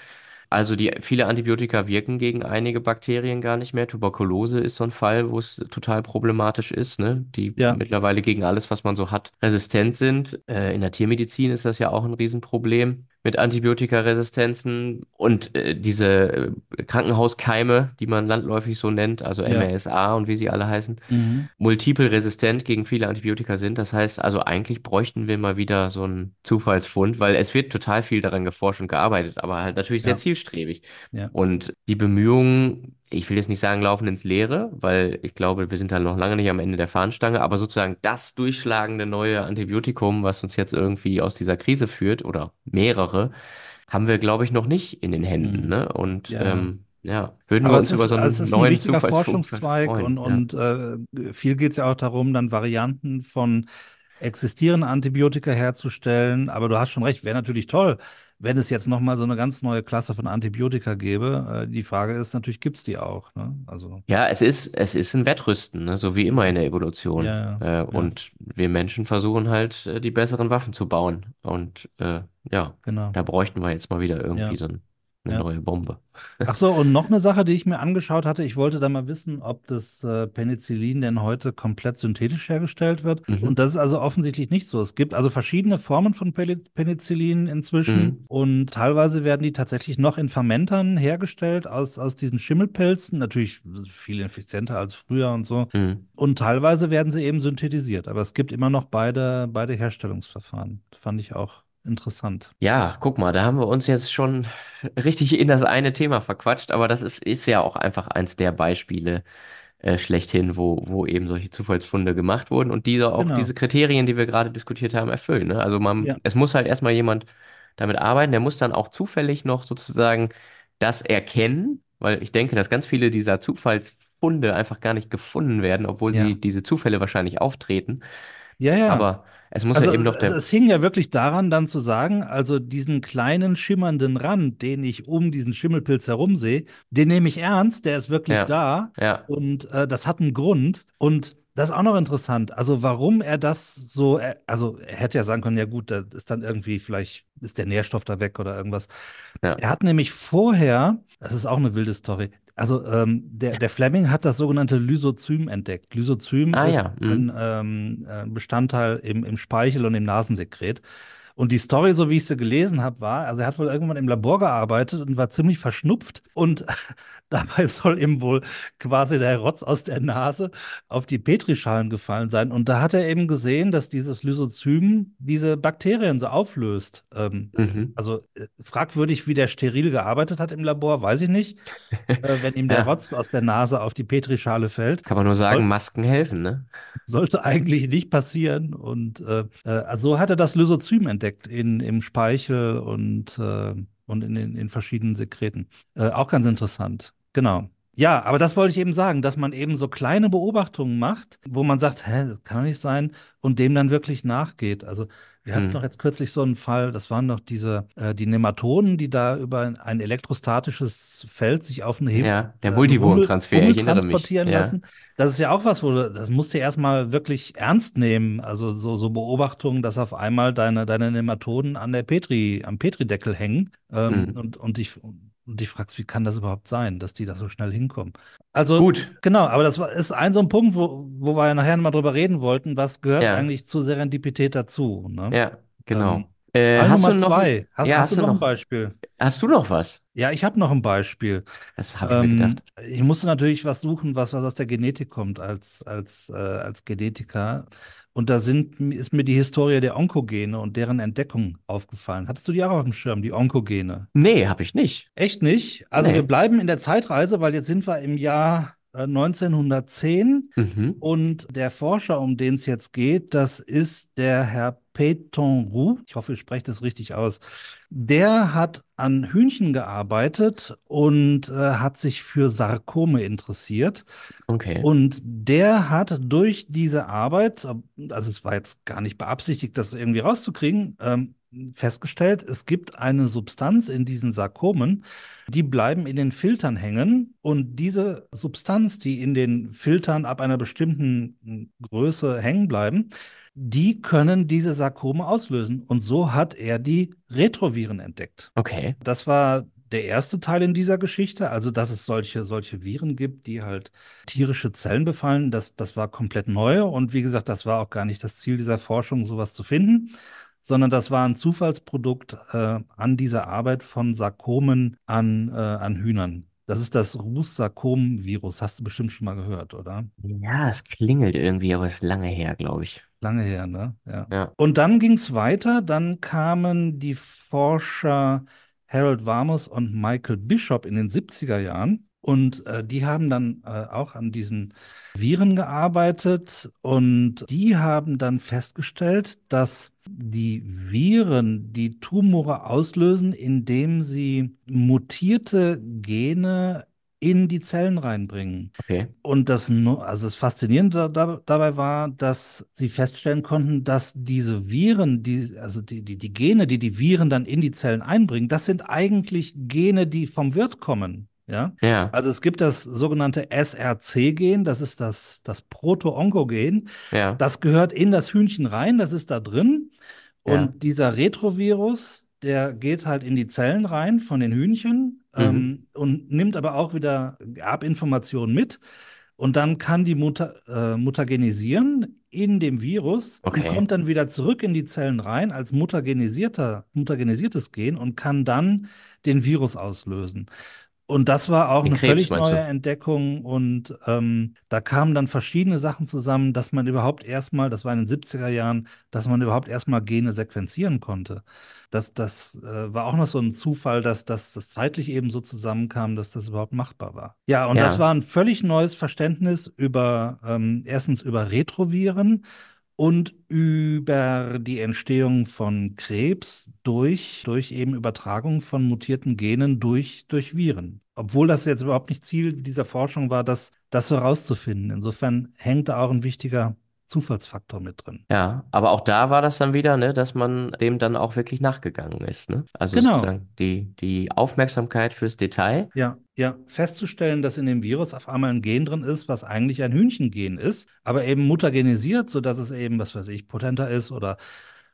[SPEAKER 2] Also die viele Antibiotika wirken gegen einige Bakterien gar nicht mehr. Tuberkulose ist so ein Fall, wo es total problematisch ist, ne? Die
[SPEAKER 1] Ja.
[SPEAKER 2] mittlerweile gegen alles, was man so hat, resistent sind. Äh, in der Tiermedizin ist das ja auch ein Riesenproblem mit Antibiotikaresistenzen und äh, diese äh, Krankenhauskeime, die man landläufig so nennt, also
[SPEAKER 1] Ja.
[SPEAKER 2] MRSA und wie sie alle heißen,
[SPEAKER 1] Mhm.
[SPEAKER 2] multiple resistent gegen viele Antibiotika sind. Das heißt also, eigentlich bräuchten wir mal wieder so einen Zufallsfund, weil es wird total viel daran geforscht und gearbeitet, aber halt natürlich sehr
[SPEAKER 1] Ja.
[SPEAKER 2] zielstrebig.
[SPEAKER 1] Ja.
[SPEAKER 2] Und die Bemühungen, ich will jetzt nicht sagen, laufen ins Leere, weil ich glaube, wir sind da noch lange nicht am Ende der Fahnenstange, aber sozusagen das durchschlagende neue Antibiotikum, was uns jetzt irgendwie aus dieser Krise führt, oder mehrere, haben wir, glaube ich, noch nicht in den Händen,
[SPEAKER 1] Mhm.
[SPEAKER 2] ne? Und
[SPEAKER 1] Ja.
[SPEAKER 2] ähm, ja, würden
[SPEAKER 1] Aber
[SPEAKER 2] wir uns über
[SPEAKER 1] ist,
[SPEAKER 2] so einen
[SPEAKER 1] also es ist ein
[SPEAKER 2] neuen
[SPEAKER 1] wichtiger Forschungszweig
[SPEAKER 2] freuen.
[SPEAKER 1] und,
[SPEAKER 2] ja.
[SPEAKER 1] und äh, viel geht es ja auch darum, dann Varianten von existierenden Antibiotika herzustellen. Aber du hast schon recht, wäre natürlich toll, wenn es jetzt nochmal so eine ganz neue Klasse von Antibiotika gäbe. Äh, die Frage ist natürlich, gibt es die auch? Ne? Also,
[SPEAKER 2] Ja, es ist, es ist ein Wettrüsten, ne? So wie immer in der Evolution.
[SPEAKER 1] Ja,
[SPEAKER 2] Äh, und wir Menschen versuchen halt, äh, die besseren Waffen zu bauen. Und äh, ja,
[SPEAKER 1] genau.
[SPEAKER 2] da bräuchten wir jetzt mal wieder irgendwie
[SPEAKER 1] Ja.
[SPEAKER 2] so einen eine
[SPEAKER 1] Ja.
[SPEAKER 2] neue Bombe.
[SPEAKER 1] Ach so, und noch eine Sache, die ich mir angeschaut hatte. Ich wollte da mal wissen, ob das äh, Penicillin denn heute komplett synthetisch hergestellt wird.
[SPEAKER 2] Mhm.
[SPEAKER 1] Und das ist also offensichtlich nicht so. Es gibt also verschiedene Formen von Penicillin inzwischen.
[SPEAKER 2] Mhm.
[SPEAKER 1] Und teilweise werden die tatsächlich noch in Fermentern hergestellt aus, aus diesen Schimmelpilzen. Natürlich viel effizienter als früher und so.
[SPEAKER 2] Mhm.
[SPEAKER 1] Und teilweise werden sie eben synthetisiert. Aber es gibt immer noch beide, beide Herstellungsverfahren. Das fand ich auch interessant.
[SPEAKER 2] Ja, guck mal, da haben wir uns jetzt schon richtig in das eine Thema verquatscht, aber das ist, ist ja auch einfach eins der Beispiele äh, schlechthin, wo, wo eben solche Zufallsfunde gemacht wurden und diese auch
[SPEAKER 1] Genau.
[SPEAKER 2] diese Kriterien, die wir gerade diskutiert haben, erfüllen. Ne? Also man,
[SPEAKER 1] Ja.
[SPEAKER 2] es muss halt erstmal jemand damit arbeiten, der muss dann auch zufällig noch sozusagen das erkennen, weil ich denke, dass ganz viele dieser Zufallsfunde einfach gar nicht gefunden werden, obwohl
[SPEAKER 1] Ja.
[SPEAKER 2] sie diese Zufälle wahrscheinlich auftreten.
[SPEAKER 1] Ja, ja.
[SPEAKER 2] Aber es muss
[SPEAKER 1] Also
[SPEAKER 2] ja eben noch
[SPEAKER 1] es,
[SPEAKER 2] der.
[SPEAKER 1] es hing ja wirklich daran, dann zu sagen, also diesen kleinen schimmernden Rand, den ich um diesen Schimmelpilz herum sehe, den nehme ich ernst, der ist wirklich
[SPEAKER 2] Ja.
[SPEAKER 1] da
[SPEAKER 2] Ja.
[SPEAKER 1] und äh, das hat einen Grund. Und das ist auch noch interessant. Also warum er das so, er, also er hätte ja sagen können, ja gut, da ist dann irgendwie, vielleicht ist der Nährstoff da weg oder irgendwas.
[SPEAKER 2] Ja.
[SPEAKER 1] Er hat nämlich vorher, das ist auch eine wilde Story, also ähm, der, der Fleming hat das sogenannte Lysozym entdeckt. Lysozym
[SPEAKER 2] Ah,
[SPEAKER 1] ist
[SPEAKER 2] ja, mhm.
[SPEAKER 1] ein ähm, äh, Bestandteil im, im Speichel und im Nasensekret. Und die Story, so wie ich sie gelesen habe, war, also er hat wohl irgendwann im Labor gearbeitet und war ziemlich verschnupft und dabei soll ihm wohl quasi der Rotz aus der Nase auf die Petrischalen gefallen sein. Und da hat er eben gesehen, dass dieses Lysozym diese Bakterien so auflöst. Ähm,
[SPEAKER 2] Mhm.
[SPEAKER 1] also äh, fragwürdig, wie der steril gearbeitet hat im Labor, weiß ich nicht. Äh, wenn ihm der
[SPEAKER 2] Ja.
[SPEAKER 1] Rotz aus der Nase auf die Petrischale fällt,
[SPEAKER 2] Kann man nur sagen,
[SPEAKER 1] Soll-
[SPEAKER 2] Masken helfen, ne?
[SPEAKER 1] sollte eigentlich nicht passieren. Und äh, äh, also hat er das Lysozym entdeckt in, im Speichel und, äh, und in, den in verschiedenen Sekreten. Äh, auch ganz interessant. Genau. Ja, aber das wollte ich eben sagen, dass man eben so kleine Beobachtungen macht, wo man sagt, hä, das kann doch nicht sein, und dem dann wirklich nachgeht. Also wir hatten
[SPEAKER 2] Hm.
[SPEAKER 1] doch jetzt kürzlich so einen Fall, das waren doch diese, äh, die Nematoden, die da über ein elektrostatisches Feld sich auf eine Heb
[SPEAKER 2] Ja, der
[SPEAKER 1] äh,
[SPEAKER 2] Multiwurmtransfer,
[SPEAKER 1] Hummel
[SPEAKER 2] ich
[SPEAKER 1] transportieren
[SPEAKER 2] Ja.
[SPEAKER 1] lassen. Das ist ja auch was, wo du, das musst du erstmal wirklich ernst nehmen. Also so, so Beobachtungen, dass auf einmal deine, deine Nematoden an der Petri, am Petrideckel hängen ähm,
[SPEAKER 2] Mhm.
[SPEAKER 1] und, und dich und dich fragst, wie kann das überhaupt sein, dass die da so schnell hinkommen? Also
[SPEAKER 2] Gut.
[SPEAKER 1] genau, aber das ist ein so ein Punkt, wo, wo wir ja nachher mal drüber reden wollten, was gehört
[SPEAKER 2] Ja.
[SPEAKER 1] eigentlich zur Serendipität dazu? Ne?
[SPEAKER 2] Ja, genau.
[SPEAKER 1] Ähm,
[SPEAKER 2] äh,
[SPEAKER 1] Fall
[SPEAKER 2] hast du
[SPEAKER 1] Nummer
[SPEAKER 2] noch,
[SPEAKER 1] zwei. Hast,
[SPEAKER 2] ja,
[SPEAKER 1] hast
[SPEAKER 2] hast
[SPEAKER 1] du
[SPEAKER 2] du
[SPEAKER 1] noch ein Beispiel?
[SPEAKER 2] hast du noch was?
[SPEAKER 1] Ja, ich habe noch ein Beispiel.
[SPEAKER 2] Das habe ich mir
[SPEAKER 1] Ähm,
[SPEAKER 2] gedacht.
[SPEAKER 1] ich musste natürlich was suchen, was, was aus der Genetik kommt als, als, äh, als Genetiker. Und da sind, ist mir die Historie der Onkogene und deren Entdeckung aufgefallen. Hattest du die auch auf dem Schirm, die Onkogene?
[SPEAKER 2] Nee, habe ich nicht.
[SPEAKER 1] Echt nicht? Also
[SPEAKER 2] Nee.
[SPEAKER 1] wir bleiben in der Zeitreise, weil jetzt sind wir im Jahr 1910
[SPEAKER 2] Mhm.
[SPEAKER 1] und der Forscher, um den es jetzt geht, das ist der Herr Peyton Roux. Ich hoffe, ich spreche das richtig aus. Der hat an Hühnchen gearbeitet und äh, hat sich für Sarkome interessiert.
[SPEAKER 2] Okay.
[SPEAKER 1] Und der hat durch diese Arbeit, also es war jetzt gar nicht beabsichtigt, das irgendwie rauszukriegen, ähm, festgestellt, es gibt eine Substanz in diesen Sarkomen, die bleiben in den Filtern hängen und diese Substanz, die in den Filtern ab einer bestimmten Größe hängen bleiben, die können diese Sarkome auslösen. Und so hat er die Retroviren entdeckt.
[SPEAKER 2] Okay.
[SPEAKER 1] Das war der erste Teil in dieser Geschichte, also dass es solche, solche Viren gibt, die halt tierische Zellen befallen, das, das war komplett neu. Und wie gesagt, das war auch gar nicht das Ziel dieser Forschung, sowas zu finden, sondern das war ein Zufallsprodukt äh, an dieser Arbeit von Sarkomen an, äh, an Hühnern. Das ist das Rus-Sarkom-Virus, hast du bestimmt schon mal gehört, oder?
[SPEAKER 2] Ja, es klingelt irgendwie, aber es ist lange her, glaube ich.
[SPEAKER 1] Lange her, ne? Ja.
[SPEAKER 2] Ja.
[SPEAKER 1] Und dann ging es weiter. Dann kamen die Forscher Harold Varmus und Michael Bishop in den 70er Jahren. Und äh, die haben dann äh, auch an diesen Viren gearbeitet. Und die haben dann festgestellt, dass die Viren die Tumore auslösen, indem sie mutierte Gene in die Zellen reinbringen.
[SPEAKER 2] Okay.
[SPEAKER 1] Und das, also das Faszinierende da, dabei war, dass sie feststellen konnten, dass diese Viren, die, also die, die, die Gene, die die Viren dann in die Zellen einbringen, das sind eigentlich Gene, die vom Wirt kommen. Ja,
[SPEAKER 2] Ja.
[SPEAKER 1] also es gibt das sogenannte SRC-Gen, das ist das, das Proto-Oncogen.
[SPEAKER 2] Ja.
[SPEAKER 1] Das gehört in das Hühnchen rein, das ist da drin. Und
[SPEAKER 2] Ja.
[SPEAKER 1] dieser Retrovirus, der geht halt in die Zellen rein von den Hühnchen
[SPEAKER 2] Mhm.
[SPEAKER 1] ähm, und nimmt aber auch wieder Erbinformationen mit. Und dann kann die Muta äh, mutagenisieren in dem Virus und
[SPEAKER 2] Okay.
[SPEAKER 1] kommt dann wieder zurück in die Zellen rein als mutagenisierter, mutagenisiertes Gen und kann dann den Virus auslösen. Und das war auch
[SPEAKER 2] Den
[SPEAKER 1] eine
[SPEAKER 2] Krebs,
[SPEAKER 1] völlig neue? Entdeckung. Und ähm, da kamen dann verschiedene Sachen zusammen, dass man überhaupt erstmal, das war in den 70er Jahren, dass man überhaupt erstmal Gene sequenzieren konnte. Das, das äh, war auch noch so ein Zufall, dass, dass das zeitlich eben so zusammenkam, dass das überhaupt machbar war. Ja, und das
[SPEAKER 2] Ja.
[SPEAKER 1] war ein völlig neues Verständnis über, ähm, erstens über Retroviren und über die Entstehung von Krebs durch, durch eben Übertragung von mutierten Genen durch, durch Viren. Obwohl das jetzt überhaupt nicht Ziel dieser Forschung war, das, das so rauszufinden. Insofern hängt da auch ein wichtiger Zufallsfaktor mit drin.
[SPEAKER 2] Ja, aber auch da war das dann wieder, ne, dass man dem dann auch wirklich nachgegangen ist, ne? Also
[SPEAKER 1] Genau.
[SPEAKER 2] sozusagen die, die Aufmerksamkeit fürs Detail.
[SPEAKER 1] Ja, ja, festzustellen, dass in dem Virus auf einmal ein Gen drin ist, was eigentlich ein Hühnchengen ist, aber eben mutagenisiert, sodass es eben, was weiß ich, potenter ist oder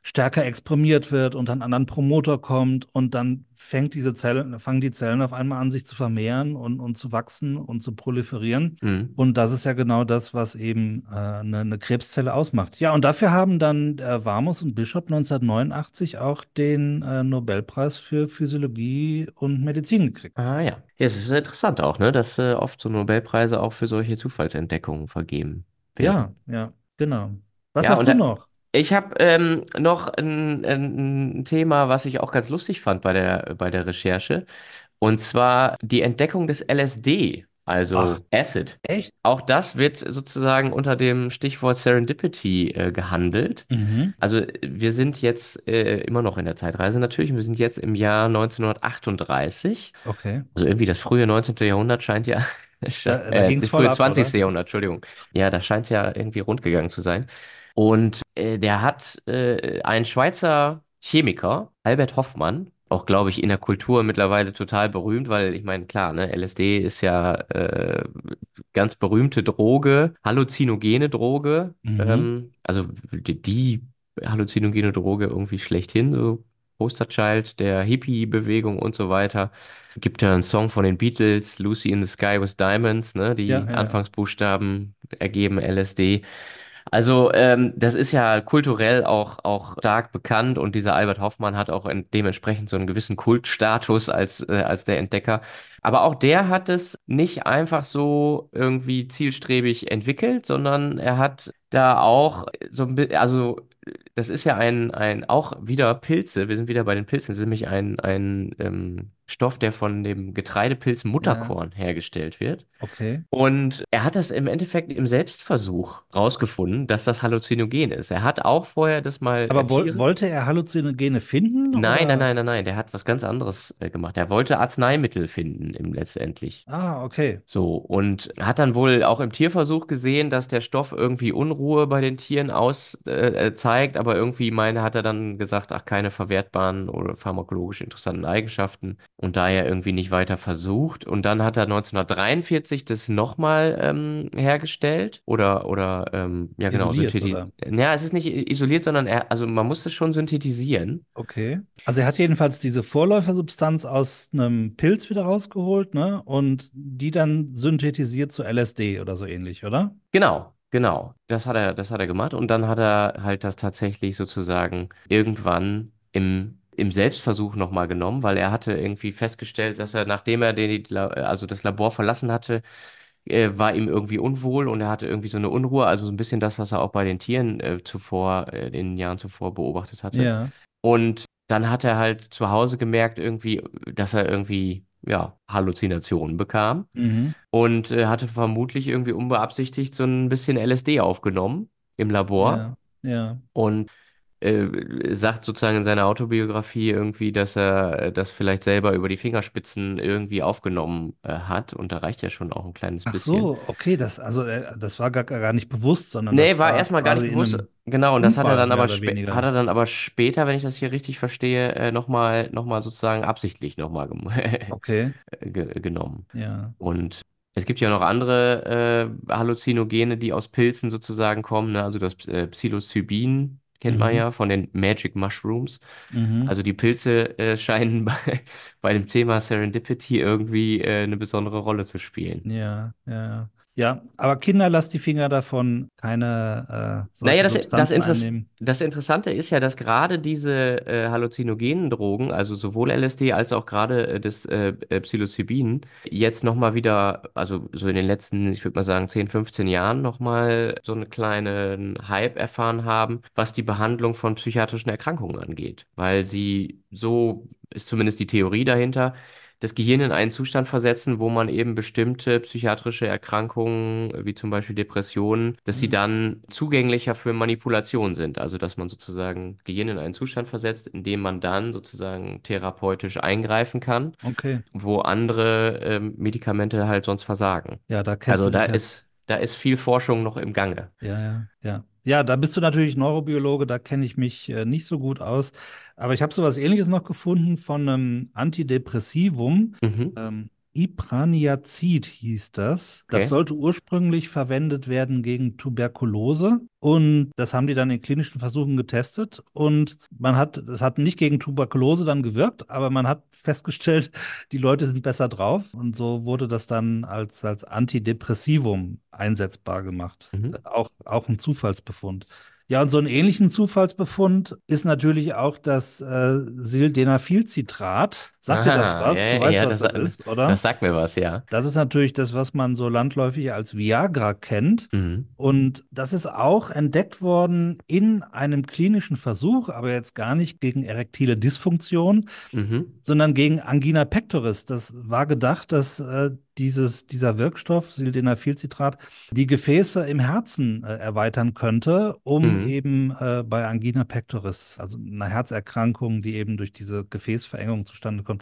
[SPEAKER 1] stärker exprimiert wird und dann an einen Promoter kommt und dann fängt diese Zelle, fangen die Zellen auf einmal an, sich zu vermehren und, und zu wachsen und zu proliferieren.
[SPEAKER 2] Mhm.
[SPEAKER 1] Und das ist ja genau das, was eben äh, eine, eine Krebszelle ausmacht. Ja, und dafür haben dann äh, Warmus und Bishop 1989 auch den äh, Nobelpreis für Physiologie und Medizin gekriegt.
[SPEAKER 2] Ah ja. Ja, es ist interessant auch, ne, dass äh, oft so Nobelpreise auch für solche Zufallsentdeckungen vergeben werden.
[SPEAKER 1] Ja, ja, genau. Was
[SPEAKER 2] Ja,
[SPEAKER 1] hast du noch?
[SPEAKER 2] Ich habe ähm, noch ein, ein Thema, was ich auch ganz lustig fand bei der, bei der Recherche. Und zwar die Entdeckung des LSD, also
[SPEAKER 1] Ach.
[SPEAKER 2] Acid.
[SPEAKER 1] Echt?
[SPEAKER 2] Auch das wird sozusagen unter dem Stichwort Serendipity äh, gehandelt.
[SPEAKER 1] Mhm.
[SPEAKER 2] Also wir sind jetzt äh, immer noch in der Zeitreise natürlich. Wir sind jetzt im Jahr 1938.
[SPEAKER 1] Okay.
[SPEAKER 2] Also irgendwie das frühe 19. Jahrhundert scheint ja.
[SPEAKER 1] Da- da
[SPEAKER 2] äh,
[SPEAKER 1] ging's
[SPEAKER 2] das frühe
[SPEAKER 1] ab,
[SPEAKER 2] 20.
[SPEAKER 1] oder?
[SPEAKER 2] Jahrhundert, Entschuldigung. Ja, da scheint es ja irgendwie rund gegangen zu sein. Und äh, der hat äh, ein Schweizer Chemiker, Albert Hoffmann, auch glaube ich in der Kultur mittlerweile total berühmt, weil ich meine, klar, ne, LSD ist ja äh, ganz berühmte Droge, halluzinogene Droge,
[SPEAKER 1] Mhm.
[SPEAKER 2] ähm, also die, die halluzinogene Droge irgendwie schlechthin, so Posterchild der Hippie-Bewegung und so weiter. Gibt ja einen Song von den Beatles, Lucy in the Sky with Diamonds, ne? Die
[SPEAKER 1] Ja, ja, ja.
[SPEAKER 2] Anfangsbuchstaben ergeben LSD. Also ähm, das ist ja kulturell auch, auch stark bekannt und dieser Albert Hoffmann hat auch en- dementsprechend so einen gewissen Kultstatus als, äh, als der Entdecker. Aber auch der hat es nicht einfach so irgendwie zielstrebig entwickelt, sondern er hat da auch so ein bisschen, also das ist ja ein, ein, auch wieder Pilze, wir sind wieder bei den Pilzen, das ist nämlich ein, ein ähm, Stoff, der von dem Getreidepilz Mutterkorn hergestellt wird.
[SPEAKER 1] Okay.
[SPEAKER 2] Und er hat das im Endeffekt im Selbstversuch rausgefunden, dass das halluzinogen ist. Er hat auch vorher das mal.
[SPEAKER 1] Aber
[SPEAKER 2] Tiere-
[SPEAKER 1] wollte er Halluzinogene finden?
[SPEAKER 2] Nein,
[SPEAKER 1] oder?
[SPEAKER 2] nein, nein, nein, nein. Der hat was ganz anderes äh, gemacht. Er wollte Arzneimittel finden im letztendlich.
[SPEAKER 1] Ah, okay.
[SPEAKER 2] So, und hat dann wohl auch im Tierversuch gesehen, dass der Stoff irgendwie Unruhe bei den Tieren aus äh, äh, zeigt, aber irgendwie meine, hat er dann gesagt, ach, keine verwertbaren oder pharmakologisch interessanten Eigenschaften und daher irgendwie nicht weiter versucht. Und dann hat er 1943 das nochmal ähm, hergestellt oder, oder ähm, ja genau,
[SPEAKER 1] Isoliert,
[SPEAKER 2] synthetisiert. Ja, es ist nicht isoliert, sondern er, also man muss es schon synthetisieren.
[SPEAKER 1] Okay. Also er hat jedenfalls diese Vorläufersubstanz aus einem Pilz wieder rausgeholt, ne? Und die dann synthetisiert zu LSD oder so ähnlich, oder?
[SPEAKER 2] Genau, genau. Das hat er, das hat er gemacht und dann hat er halt das tatsächlich sozusagen irgendwann im, im Selbstversuch nochmal genommen, weil er hatte irgendwie festgestellt, dass er, nachdem er den, also das Labor verlassen hatte, äh, war ihm irgendwie unwohl und er hatte irgendwie so eine Unruhe, also so ein bisschen das, was er auch bei den Tieren äh, zuvor, äh, in den Jahren zuvor beobachtet hatte.
[SPEAKER 1] Ja.
[SPEAKER 2] Und dann hat er halt zu Hause gemerkt irgendwie, dass er irgendwie, ja, Halluzinationen bekam
[SPEAKER 1] Mhm.
[SPEAKER 2] und äh, hatte vermutlich irgendwie unbeabsichtigt so ein bisschen LSD aufgenommen im Labor
[SPEAKER 1] Ja. Ja.
[SPEAKER 2] und äh, sagt sozusagen in seiner Autobiografie irgendwie, dass er äh, das vielleicht selber über die Fingerspitzen irgendwie aufgenommen äh, hat und da reicht ja schon auch ein kleines
[SPEAKER 1] Ach
[SPEAKER 2] bisschen.
[SPEAKER 1] so, okay, das, also äh, das war gar, gar nicht bewusst, sondern
[SPEAKER 2] Nee,
[SPEAKER 1] das
[SPEAKER 2] war erstmal gar nicht bewusst. Genau, und das hat er dann aber hat er dann aber später, wenn ich das hier richtig verstehe, äh, nochmal noch mal sozusagen absichtlich nochmal
[SPEAKER 1] Okay,
[SPEAKER 2] ge genommen.
[SPEAKER 1] ja.
[SPEAKER 2] Und es gibt ja noch andere äh, Halluzinogene, die aus Pilzen sozusagen kommen, ne? Also das äh, Psilocybin kennt man
[SPEAKER 1] Mhm.
[SPEAKER 2] ja von den Magic Mushrooms.
[SPEAKER 1] Mhm.
[SPEAKER 2] Also die Pilze äh, scheinen bei, bei dem Thema Serendipity irgendwie äh, eine besondere Rolle zu spielen.
[SPEAKER 1] Ja, ja, ja. Ja, aber Kinder, lasst die Finger davon, keine äh,
[SPEAKER 2] Naja, das, das, Interess das Interessante ist ja, dass gerade diese äh, halluzinogenen Drogen, also sowohl LSD als auch gerade äh, das äh, äh, Psilocybin, jetzt nochmal wieder, also so in den letzten, ich würde mal sagen, 10, 15 Jahren nochmal so einen kleinen Hype erfahren haben, was die Behandlung von psychiatrischen Erkrankungen angeht. Weil sie, so ist zumindest die Theorie dahinter, das Gehirn in einen Zustand versetzen, wo man eben bestimmte psychiatrische Erkrankungen, wie zum Beispiel Depressionen, dass sie
[SPEAKER 1] Mhm.
[SPEAKER 2] dann zugänglicher für Manipulation sind. Also dass man sozusagen Gehirn in einen Zustand versetzt, in dem man dann sozusagen therapeutisch eingreifen kann,
[SPEAKER 1] Okay.
[SPEAKER 2] wo andere ähm, Medikamente halt sonst versagen.
[SPEAKER 1] Ja, da
[SPEAKER 2] Also da ist, da ist viel Forschung noch im Gange.
[SPEAKER 1] Ja, ja, ja. Ja, da bist du natürlich Neurobiologe, da kenne ich mich äh, nicht so gut aus. Aber ich habe sowas Ähnliches noch gefunden von einem Antidepressivum.
[SPEAKER 2] Mhm.
[SPEAKER 1] Ähm, Ipraniazid hieß das. Das
[SPEAKER 2] Okay.
[SPEAKER 1] sollte ursprünglich verwendet werden gegen Tuberkulose. Und das haben die dann in klinischen Versuchen getestet. Und man hat, es hat nicht gegen Tuberkulose dann gewirkt, aber man hat festgestellt, die Leute sind besser drauf. Und so wurde das dann als, als Antidepressivum einsetzbar gemacht.
[SPEAKER 2] Mhm.
[SPEAKER 1] Auch, auch ein Zufallsbefund. Ja, und so einen ähnlichen Zufallsbefund ist natürlich auch das äh, Sildenafilcitrat. Sagt dir das
[SPEAKER 2] Aha,
[SPEAKER 1] was?
[SPEAKER 2] ja,
[SPEAKER 1] Du weißt,
[SPEAKER 2] ja,
[SPEAKER 1] was
[SPEAKER 2] das,
[SPEAKER 1] das ist, oder?
[SPEAKER 2] das sagt mir was, ja.
[SPEAKER 1] Das ist natürlich das, was man so landläufig als Viagra kennt.
[SPEAKER 2] Mhm.
[SPEAKER 1] Und das ist auch entdeckt worden in einem klinischen Versuch, aber jetzt gar nicht gegen erektile Dysfunktion,
[SPEAKER 2] Mhm.
[SPEAKER 1] sondern gegen Angina pectoris. Das war gedacht, dass äh, dieses, dieser Wirkstoff, Sildenafilcitrat, die Gefäße im Herzen äh, erweitern könnte, um
[SPEAKER 2] Mhm.
[SPEAKER 1] eben äh, bei Angina pectoris, also einer Herzerkrankung, die eben durch diese Gefäßverengung zustande kommt,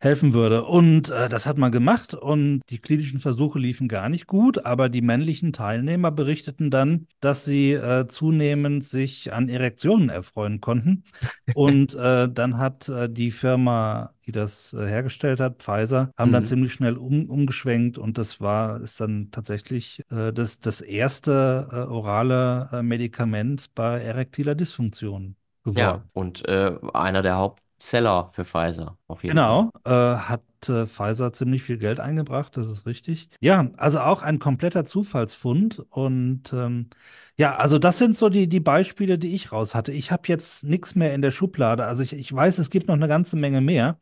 [SPEAKER 1] helfen würde. Und äh, das hat man gemacht und die klinischen Versuche liefen gar nicht gut, aber die männlichen Teilnehmer berichteten dann, dass sie äh, zunehmend sich an Erektionen erfreuen konnten. Und äh, dann hat äh, die Firma, die das äh, hergestellt hat, Pfizer, haben dann
[SPEAKER 2] Mhm.
[SPEAKER 1] ziemlich schnell um, umgeschwenkt und das war, ist dann tatsächlich äh, das, das erste orale Medikament bei erektiler Dysfunktion geworden.
[SPEAKER 2] Ja, und äh, einer der Hauptseller für Pfizer, auf jeden
[SPEAKER 1] Genau, äh, hat äh, Pfizer ziemlich viel Geld eingebracht, das ist richtig. Ja, also auch ein kompletter Zufallsfund. Und ähm, ja, also das sind so die, die Beispiele, die ich raus hatte. Ich habe jetzt nichts mehr in der Schublade. Also ich, ich weiß, es gibt noch eine ganze Menge mehr.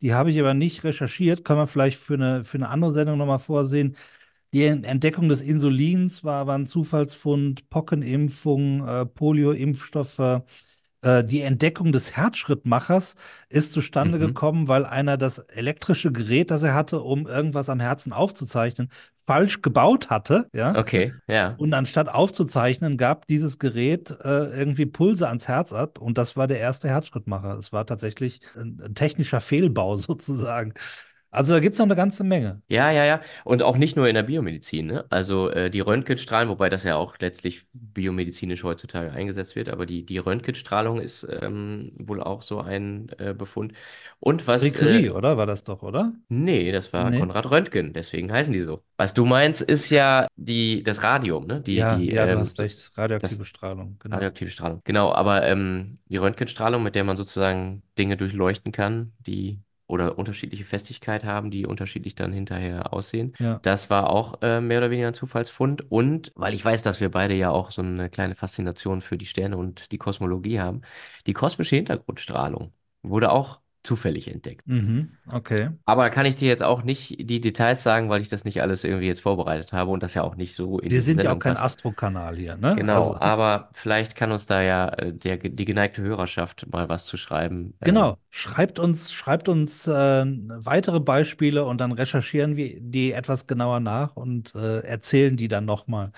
[SPEAKER 1] Die habe ich aber nicht recherchiert. Können wir vielleicht für eine, für eine andere Sendung nochmal vorsehen. Die Entdeckung des Insulins war, war ein Zufallsfund, Pockenimpfung, äh, Polio-Impfstoffe. Äh, Die Entdeckung des Herzschrittmachers ist zustande
[SPEAKER 2] Mhm.
[SPEAKER 1] gekommen, weil einer das elektrische Gerät, das er hatte, um irgendwas am Herzen aufzuzeichnen, falsch gebaut hatte, ja.
[SPEAKER 2] Okay, ja.
[SPEAKER 1] Und anstatt aufzuzeichnen, gab dieses Gerät äh, irgendwie Pulse ans Herz ab und das war der erste Herzschrittmacher. Es war tatsächlich ein, ein technischer Fehlbau sozusagen. Also da gibt es noch eine ganze Menge.
[SPEAKER 2] Ja, ja, ja. Und auch nicht nur in der Biomedizin, ne? Also äh, die Röntgenstrahlen, wobei das ja auch letztlich biomedizinisch heutzutage eingesetzt wird, aber die, die Röntgenstrahlung ist ähm, wohl auch so ein äh, Befund. Und was.
[SPEAKER 1] Curie,
[SPEAKER 2] Äh,
[SPEAKER 1] oder? War das doch, oder?
[SPEAKER 2] nee, das war
[SPEAKER 1] Nee.
[SPEAKER 2] Konrad Röntgen, deswegen heißen die so. Was du meinst, ist ja die, das Radium, ne? Die,
[SPEAKER 1] ja,
[SPEAKER 2] die,
[SPEAKER 1] ja, du
[SPEAKER 2] ähm,
[SPEAKER 1] hast recht. Radioaktive Strahlung, genau.
[SPEAKER 2] Radioaktive Strahlung. Genau, aber ähm, die Röntgenstrahlung, mit der man sozusagen Dinge durchleuchten kann, die oder unterschiedliche Festigkeit haben, die unterschiedlich dann hinterher aussehen.
[SPEAKER 1] Ja.
[SPEAKER 2] Das war auch äh, mehr oder weniger ein Zufallsfund. Und weil ich weiß, dass wir beide ja auch so eine kleine Faszination für die Sterne und die Kosmologie haben, die kosmische Hintergrundstrahlung wurde auch zufällig entdeckt.
[SPEAKER 1] Mhm, okay.
[SPEAKER 2] Aber kann ich dir jetzt auch nicht die Details sagen, weil ich das nicht alles irgendwie jetzt vorbereitet habe und das ja auch nicht so in
[SPEAKER 1] Wir sind ja auch kein. Astrokanal hier, ne?
[SPEAKER 2] Genau,
[SPEAKER 1] Also,
[SPEAKER 2] aber vielleicht kann uns da ja äh, der, die geneigte Hörerschaft mal was zu schreiben. Ähm,
[SPEAKER 1] Genau, schreibt uns, schreibt uns äh, weitere Beispiele und dann recherchieren wir die etwas genauer nach und äh, erzählen die dann nochmal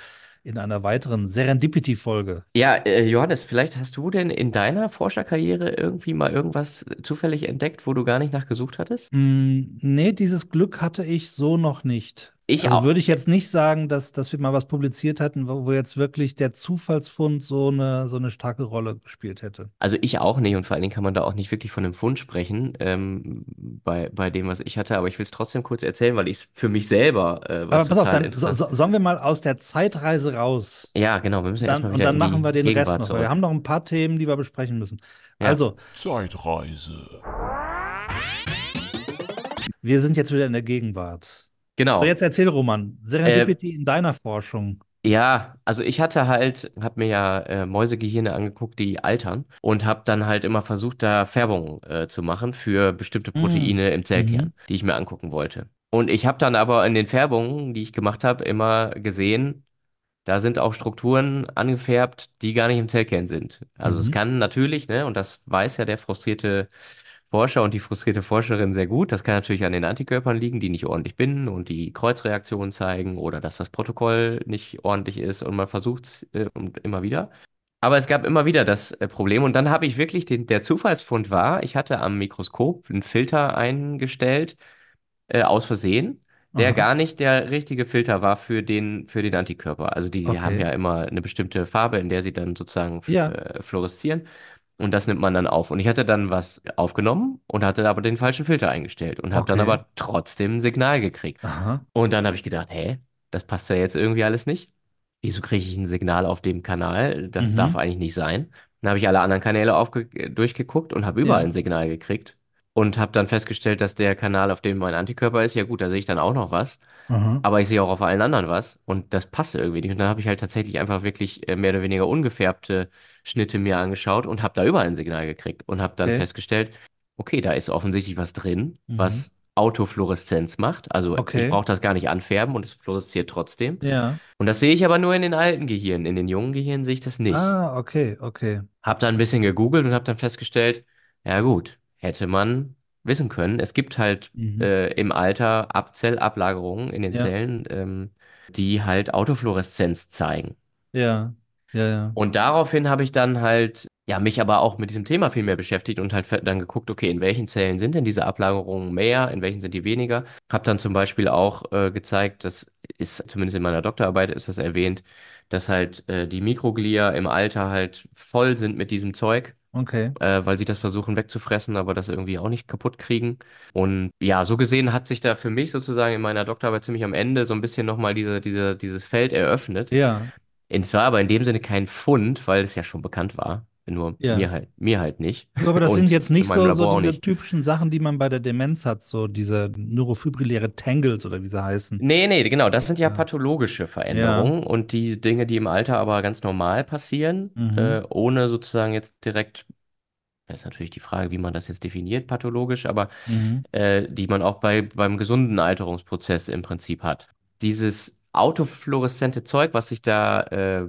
[SPEAKER 1] in einer weiteren Serendipity-Folge.
[SPEAKER 2] Ja, äh, Johannes, vielleicht hast du denn in deiner Forscherkarriere irgendwie mal irgendwas zufällig entdeckt, wo du gar nicht nachgesucht hattest?
[SPEAKER 1] Mm, nee, dieses Glück hatte ich so noch nicht.
[SPEAKER 2] Ich
[SPEAKER 1] Also
[SPEAKER 2] auch.
[SPEAKER 1] würde ich jetzt nicht sagen, dass, dass wir mal was publiziert hätten, wo, wo jetzt wirklich der Zufallsfund so eine, so eine starke Rolle gespielt hätte.
[SPEAKER 2] Also ich auch nicht und vor allen Dingen kann man da auch nicht wirklich von einem Fund sprechen ähm, bei, bei dem, was ich hatte, aber ich will es trotzdem kurz erzählen, weil ich es für mich selber äh, was
[SPEAKER 1] Aber pass auf, dann so, so, sollen wir mal aus der Zeitreise raus.
[SPEAKER 2] Ja, genau, wir müssen
[SPEAKER 1] Dann,
[SPEAKER 2] erstmal
[SPEAKER 1] und dann machen wir den Rest
[SPEAKER 2] Gegenwart
[SPEAKER 1] noch, weil wir haben noch ein paar Themen, die wir besprechen müssen.
[SPEAKER 2] Ja.
[SPEAKER 1] Also,
[SPEAKER 4] Zeitreise.
[SPEAKER 1] wir sind jetzt wieder in der Gegenwart.
[SPEAKER 2] Genau.
[SPEAKER 1] Aber jetzt erzähl, Roman, Serendipity in deiner Forschung.
[SPEAKER 2] Ja, also ich hatte halt, habe mir ja äh, Mäusegehirne angeguckt, die altern und habe dann halt immer versucht, da Färbungen äh, zu machen für bestimmte
[SPEAKER 1] Mm.
[SPEAKER 2] Proteine im Zellkern,
[SPEAKER 1] Mhm.
[SPEAKER 2] die ich mir angucken wollte. Und ich habe dann aber in den Färbungen, die ich gemacht habe, immer gesehen, da sind auch Strukturen angefärbt, die gar nicht im Zellkern sind. Also es
[SPEAKER 1] Mhm.
[SPEAKER 2] kann natürlich, ne, und das weiß ja der frustrierte Forscher und die frustrierte Forscherin sehr gut. Das kann natürlich an den Antikörpern liegen, die nicht ordentlich binden und die Kreuzreaktionen zeigen oder dass das Protokoll nicht ordentlich ist und man versucht es äh, und immer wieder. Aber es gab immer wieder das äh, Problem und dann habe ich wirklich den, der Zufallsfund war, ich hatte am Mikroskop einen Filter eingestellt, äh, aus Versehen, der
[SPEAKER 1] Aha.
[SPEAKER 2] gar nicht der richtige Filter war für den, für den Antikörper. Also die
[SPEAKER 1] Okay.
[SPEAKER 2] haben ja immer eine bestimmte Farbe, in der sie dann sozusagen
[SPEAKER 1] Ja.
[SPEAKER 2] äh, fluoreszieren. Und das nimmt man dann auf. Und ich hatte dann was aufgenommen und hatte aber den falschen Filter eingestellt und habe dann
[SPEAKER 1] Okay.
[SPEAKER 2] aber trotzdem ein Signal gekriegt.
[SPEAKER 1] Aha.
[SPEAKER 2] Und dann habe ich gedacht, hä, das passt ja jetzt irgendwie alles nicht. Wieso kriege ich ein Signal auf dem Kanal? Das
[SPEAKER 1] Mhm.
[SPEAKER 2] darf eigentlich nicht sein. Dann habe ich alle anderen Kanäle durchgeguckt und habe überall
[SPEAKER 1] Ja.
[SPEAKER 2] ein Signal gekriegt. Und habe dann festgestellt, dass der Kanal, auf dem mein Antikörper ist, ja gut, da sehe ich dann auch noch was.
[SPEAKER 1] Aha.
[SPEAKER 2] Aber ich sehe auch auf allen anderen was. Und das passte irgendwie nicht. Und dann habe ich halt tatsächlich einfach wirklich äh, mehr oder weniger ungefärbte Schnitte mir angeschaut und habe da überall ein Signal gekriegt. Und habe dann
[SPEAKER 1] Okay.
[SPEAKER 2] festgestellt, okay, da ist offensichtlich was drin,
[SPEAKER 1] Mhm.
[SPEAKER 2] was Autofluoreszenz macht. Also
[SPEAKER 1] Okay.
[SPEAKER 2] ich brauche das gar nicht anfärben und es fluoresziert trotzdem.
[SPEAKER 1] Ja.
[SPEAKER 2] Und das sehe ich aber nur in den alten Gehirnen. In den jungen Gehirnen sehe ich das nicht.
[SPEAKER 1] Ah, okay, okay.
[SPEAKER 2] Hab dann ein bisschen gegoogelt und habe dann festgestellt, ja gut, hätte man wissen können. Es gibt halt
[SPEAKER 1] Mhm.
[SPEAKER 2] äh, im Alter Ab Zellablagerungen in den
[SPEAKER 1] Ja.
[SPEAKER 2] Zellen, ähm, die halt Autofluoreszenz zeigen.
[SPEAKER 1] Ja, ja, ja.
[SPEAKER 2] Und daraufhin habe ich dann halt, ja, mich aber auch mit diesem Thema viel mehr beschäftigt und halt dann geguckt, okay, in welchen Zellen sind denn diese Ablagerungen mehr, in welchen sind die weniger. Hab dann zum Beispiel auch äh, gezeigt, das ist zumindest in meiner Doktorarbeit ist das erwähnt, dass halt äh, die Mikroglia im Alter halt voll sind mit diesem Zeug
[SPEAKER 1] Okay.
[SPEAKER 2] äh, weil sie das versuchen wegzufressen, aber das irgendwie auch nicht kaputt kriegen. Und ja, so gesehen hat sich da für mich sozusagen in meiner Doktorarbeit ziemlich am Ende so ein bisschen nochmal diese, diese, dieses Feld eröffnet.
[SPEAKER 1] Ja,
[SPEAKER 2] Und zwar aber in dem Sinne kein Fund, weil es ja schon bekannt war. Nur
[SPEAKER 1] Ja.
[SPEAKER 2] mir halt, mir halt nicht.
[SPEAKER 1] aber das
[SPEAKER 2] Und
[SPEAKER 1] sind jetzt nicht so, so diese
[SPEAKER 2] nicht.
[SPEAKER 1] typischen Sachen, die man bei der Demenz hat, so diese neurofibrilläre Tangles oder wie sie heißen.
[SPEAKER 2] Nee, nee, genau. Das sind ja
[SPEAKER 1] Ja.
[SPEAKER 2] pathologische Veränderungen und die Dinge, die im Alter aber ganz normal passieren,
[SPEAKER 1] Mhm.
[SPEAKER 2] äh, ohne sozusagen jetzt direkt, das ist natürlich die Frage, wie man das jetzt definiert, pathologisch, aber
[SPEAKER 1] Mhm.
[SPEAKER 2] äh, die man auch bei, beim gesunden Alterungsprozess im Prinzip hat. Dieses autofluoreszente Zeug, was sich da äh,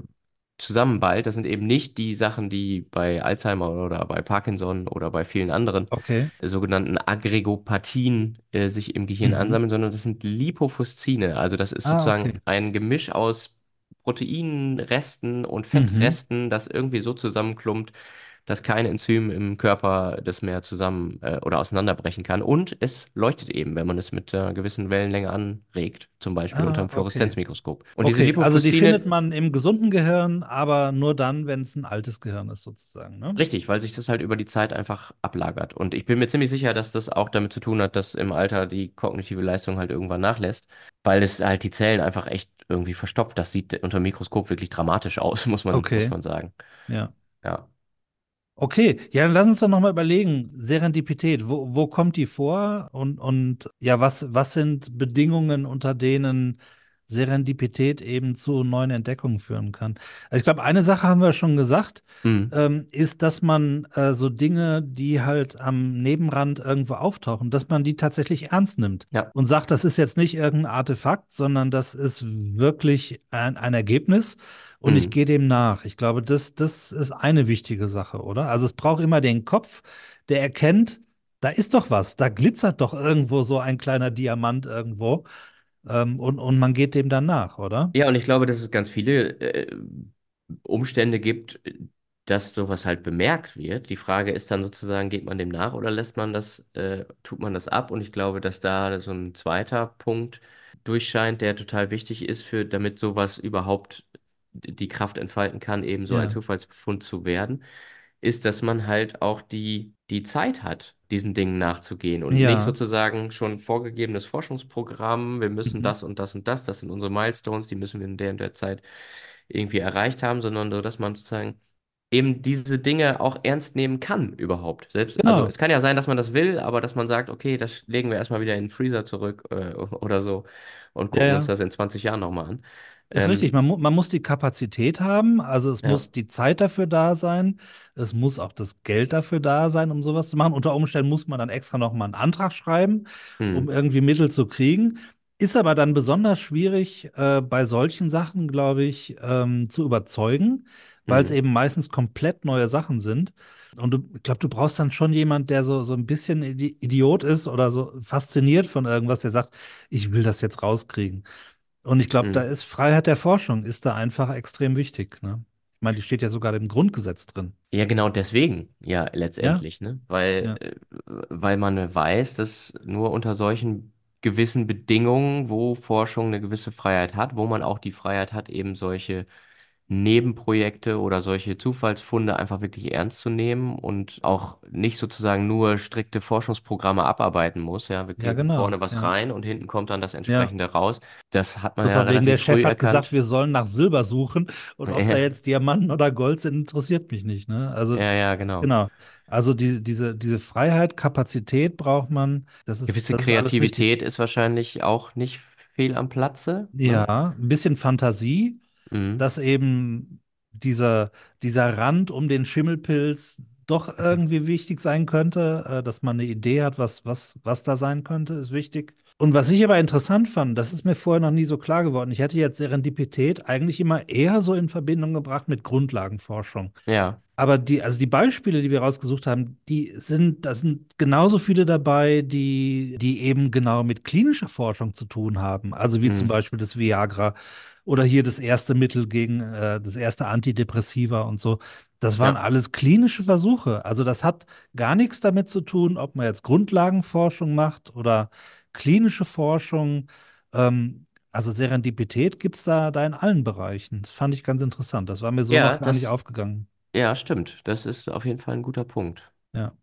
[SPEAKER 2] zusammenballt, das sind eben nicht die Sachen, die bei Alzheimer oder bei Parkinson oder bei vielen anderen
[SPEAKER 1] Okay.
[SPEAKER 2] sogenannten Aggregopathien äh, sich im Gehirn
[SPEAKER 1] Mhm.
[SPEAKER 2] ansammeln, sondern das sind Lipofuscine. Also das ist
[SPEAKER 1] Ah,
[SPEAKER 2] sozusagen
[SPEAKER 1] okay.
[SPEAKER 2] ein Gemisch aus Proteinresten und
[SPEAKER 1] Mhm.
[SPEAKER 2] Fettresten, das irgendwie so zusammenklumpt, dass kein Enzym im Körper das mehr zusammen äh, oder auseinanderbrechen kann. Und es leuchtet eben, wenn man es mit einer gewissen Wellenlänge anregt, zum Beispiel
[SPEAKER 1] Ah,
[SPEAKER 2] unter einem
[SPEAKER 1] okay.
[SPEAKER 2] Fluoreszenzmikroskop. Und diese
[SPEAKER 1] Okay, also die findet man im gesunden Gehirn, aber nur dann, wenn es ein altes Gehirn ist, sozusagen, ne?
[SPEAKER 2] Richtig, weil sich das halt über die Zeit einfach ablagert. Und ich bin mir ziemlich sicher, dass das auch damit zu tun hat, dass im Alter die kognitive Leistung halt irgendwann nachlässt, weil es halt die Zellen einfach echt irgendwie verstopft. Das sieht unter dem Mikroskop wirklich dramatisch aus, muss man,
[SPEAKER 1] Okay.
[SPEAKER 2] muss man sagen.
[SPEAKER 1] Ja.
[SPEAKER 2] Ja.
[SPEAKER 1] Okay, ja, dann lass uns doch nochmal überlegen. Serendipität, wo, wo kommt die vor? Und, und ja, was, was sind Bedingungen, unter denen Serendipität eben zu neuen Entdeckungen führen kann? Also ich glaube, eine Sache haben wir schon gesagt,
[SPEAKER 2] Mhm.
[SPEAKER 1] ähm, ist, dass man äh, so Dinge, die halt am Nebenrand irgendwo auftauchen, dass man die tatsächlich ernst nimmt
[SPEAKER 2] Ja.
[SPEAKER 1] und sagt, das ist jetzt nicht irgendein Artefakt, sondern das ist wirklich ein, ein Ergebnis und ich
[SPEAKER 2] Mhm.
[SPEAKER 1] gehe dem nach. Ich glaube, das, das ist eine wichtige Sache, oder? Also es braucht immer den Kopf, der erkennt, da ist doch was, da glitzert doch irgendwo so ein kleiner Diamant irgendwo ähm, und, und man geht dem dann nach, oder?
[SPEAKER 2] Ja, und ich glaube, dass es ganz viele äh, Umstände gibt, dass sowas halt bemerkt wird. Die Frage ist dann sozusagen, geht man dem nach oder lässt man das, äh, tut man das ab? Und ich glaube, dass da so ein zweiter Punkt durchscheint, der total wichtig ist für, damit sowas überhaupt die Kraft entfalten kann, eben so ein
[SPEAKER 1] Ja.
[SPEAKER 2] Zufallsbefund zu werden, ist, dass man halt auch die, die Zeit hat, diesen Dingen nachzugehen und nicht
[SPEAKER 1] Ja.
[SPEAKER 2] sozusagen schon vorgegebenes Forschungsprogramm, wir müssen
[SPEAKER 1] Mhm.
[SPEAKER 2] das und das und das, das sind unsere Milestones, die müssen wir in der und der Zeit irgendwie erreicht haben, sondern so, dass man sozusagen eben diese Dinge auch ernst nehmen kann überhaupt. Selbst, also
[SPEAKER 1] Genau.
[SPEAKER 2] es kann ja sein, dass man das will, aber dass man sagt, okay, das legen wir erstmal wieder in den Freezer zurück äh, oder so und
[SPEAKER 1] Ja,
[SPEAKER 2] gucken uns
[SPEAKER 1] ja.
[SPEAKER 2] das in 20 Jahren nochmal an.
[SPEAKER 1] Ist richtig,
[SPEAKER 2] Ähm,
[SPEAKER 1] man, mu man muss die Kapazität haben, also es
[SPEAKER 2] ja.
[SPEAKER 1] muss die Zeit dafür da sein, es muss auch das Geld dafür da sein, um sowas zu machen. Unter Umständen muss man dann extra noch mal einen Antrag schreiben, um
[SPEAKER 2] Hm.
[SPEAKER 1] irgendwie Mittel zu kriegen. Ist aber dann besonders schwierig, äh, bei solchen Sachen, glaube ich, ähm, zu überzeugen, weil es
[SPEAKER 2] Hm.
[SPEAKER 1] eben meistens komplett neue Sachen sind. Und du, ich glaube, du brauchst dann schon jemand, der so, so ein bisschen Idi- Idiot ist oder so fasziniert von irgendwas, der sagt, ich will das jetzt rauskriegen. Und ich glaube, da
[SPEAKER 2] Hm.
[SPEAKER 1] ist Freiheit der Forschung, ist da einfach extrem wichtig, ne? Ich meine, die steht ja sogar im Grundgesetz drin.
[SPEAKER 2] Ja, genau deswegen, ja,
[SPEAKER 1] Ja,
[SPEAKER 2] letztendlich, ne? Weil,
[SPEAKER 1] ja,
[SPEAKER 2] äh, weil man weiß, dass nur unter solchen gewissen Bedingungen, wo Forschung eine gewisse Freiheit hat, wo man auch die Freiheit hat, eben solche Nebenprojekte oder solche Zufallsfunde einfach wirklich ernst zu nehmen und auch nicht sozusagen nur strikte Forschungsprogramme abarbeiten muss. Ja, wir
[SPEAKER 1] ja,
[SPEAKER 2] kriegen vorne
[SPEAKER 1] genau.
[SPEAKER 2] was
[SPEAKER 1] Ja,
[SPEAKER 2] rein und hinten kommt dann das
[SPEAKER 1] ja.
[SPEAKER 2] entsprechende raus. Das hat man
[SPEAKER 1] So
[SPEAKER 2] ja
[SPEAKER 1] wegen, der
[SPEAKER 2] relativ früh
[SPEAKER 1] Chef hat gesagt,
[SPEAKER 2] erkannt.
[SPEAKER 1] wir sollen nach Silber suchen und ob da
[SPEAKER 2] Ja,
[SPEAKER 1] jetzt Diamanten oder Gold sind, interessiert mich nicht, ne? Also,
[SPEAKER 2] ja, ja, genau.
[SPEAKER 1] genau. Also die, diese, diese Freiheit, Kapazität braucht man. Das ist,
[SPEAKER 2] Gewisse
[SPEAKER 1] das ist.
[SPEAKER 2] Kreativität ist wahrscheinlich auch nicht fehl am Platze?
[SPEAKER 1] Ja, ein bisschen Fantasie,
[SPEAKER 2] Mhm.
[SPEAKER 1] dass eben dieser, dieser Rand um den Schimmelpilz doch irgendwie wichtig sein könnte, äh, dass man eine Idee hat, was, was, was da sein könnte, ist wichtig. Und was ich aber interessant fand, das ist mir vorher noch nie so klar geworden. Ich hätte jetzt Serendipität eigentlich immer eher so in Verbindung gebracht mit Grundlagenforschung.
[SPEAKER 2] Ja,
[SPEAKER 1] Aber die, also die Beispiele, die wir rausgesucht haben, die sind, da sind genauso viele dabei, die, die eben genau mit klinischer Forschung zu tun haben. Also wie zum
[SPEAKER 2] mhm.
[SPEAKER 1] Beispiel das Viagra oder hier das erste Mittel gegen, äh, das erste Antidepressiva und so. Das waren
[SPEAKER 2] Ja,
[SPEAKER 1] alles klinische Versuche. Also das hat gar nichts damit zu tun, ob man jetzt Grundlagenforschung macht oder klinische Forschung. Ähm, also Serendipität gibt es da, da in allen Bereichen. Das fand ich ganz interessant. Das war mir so noch
[SPEAKER 2] ja,
[SPEAKER 1] gar nicht
[SPEAKER 2] das,
[SPEAKER 1] aufgegangen.
[SPEAKER 2] ja, stimmt. Das ist auf jeden Fall ein guter Punkt.
[SPEAKER 1] Ja.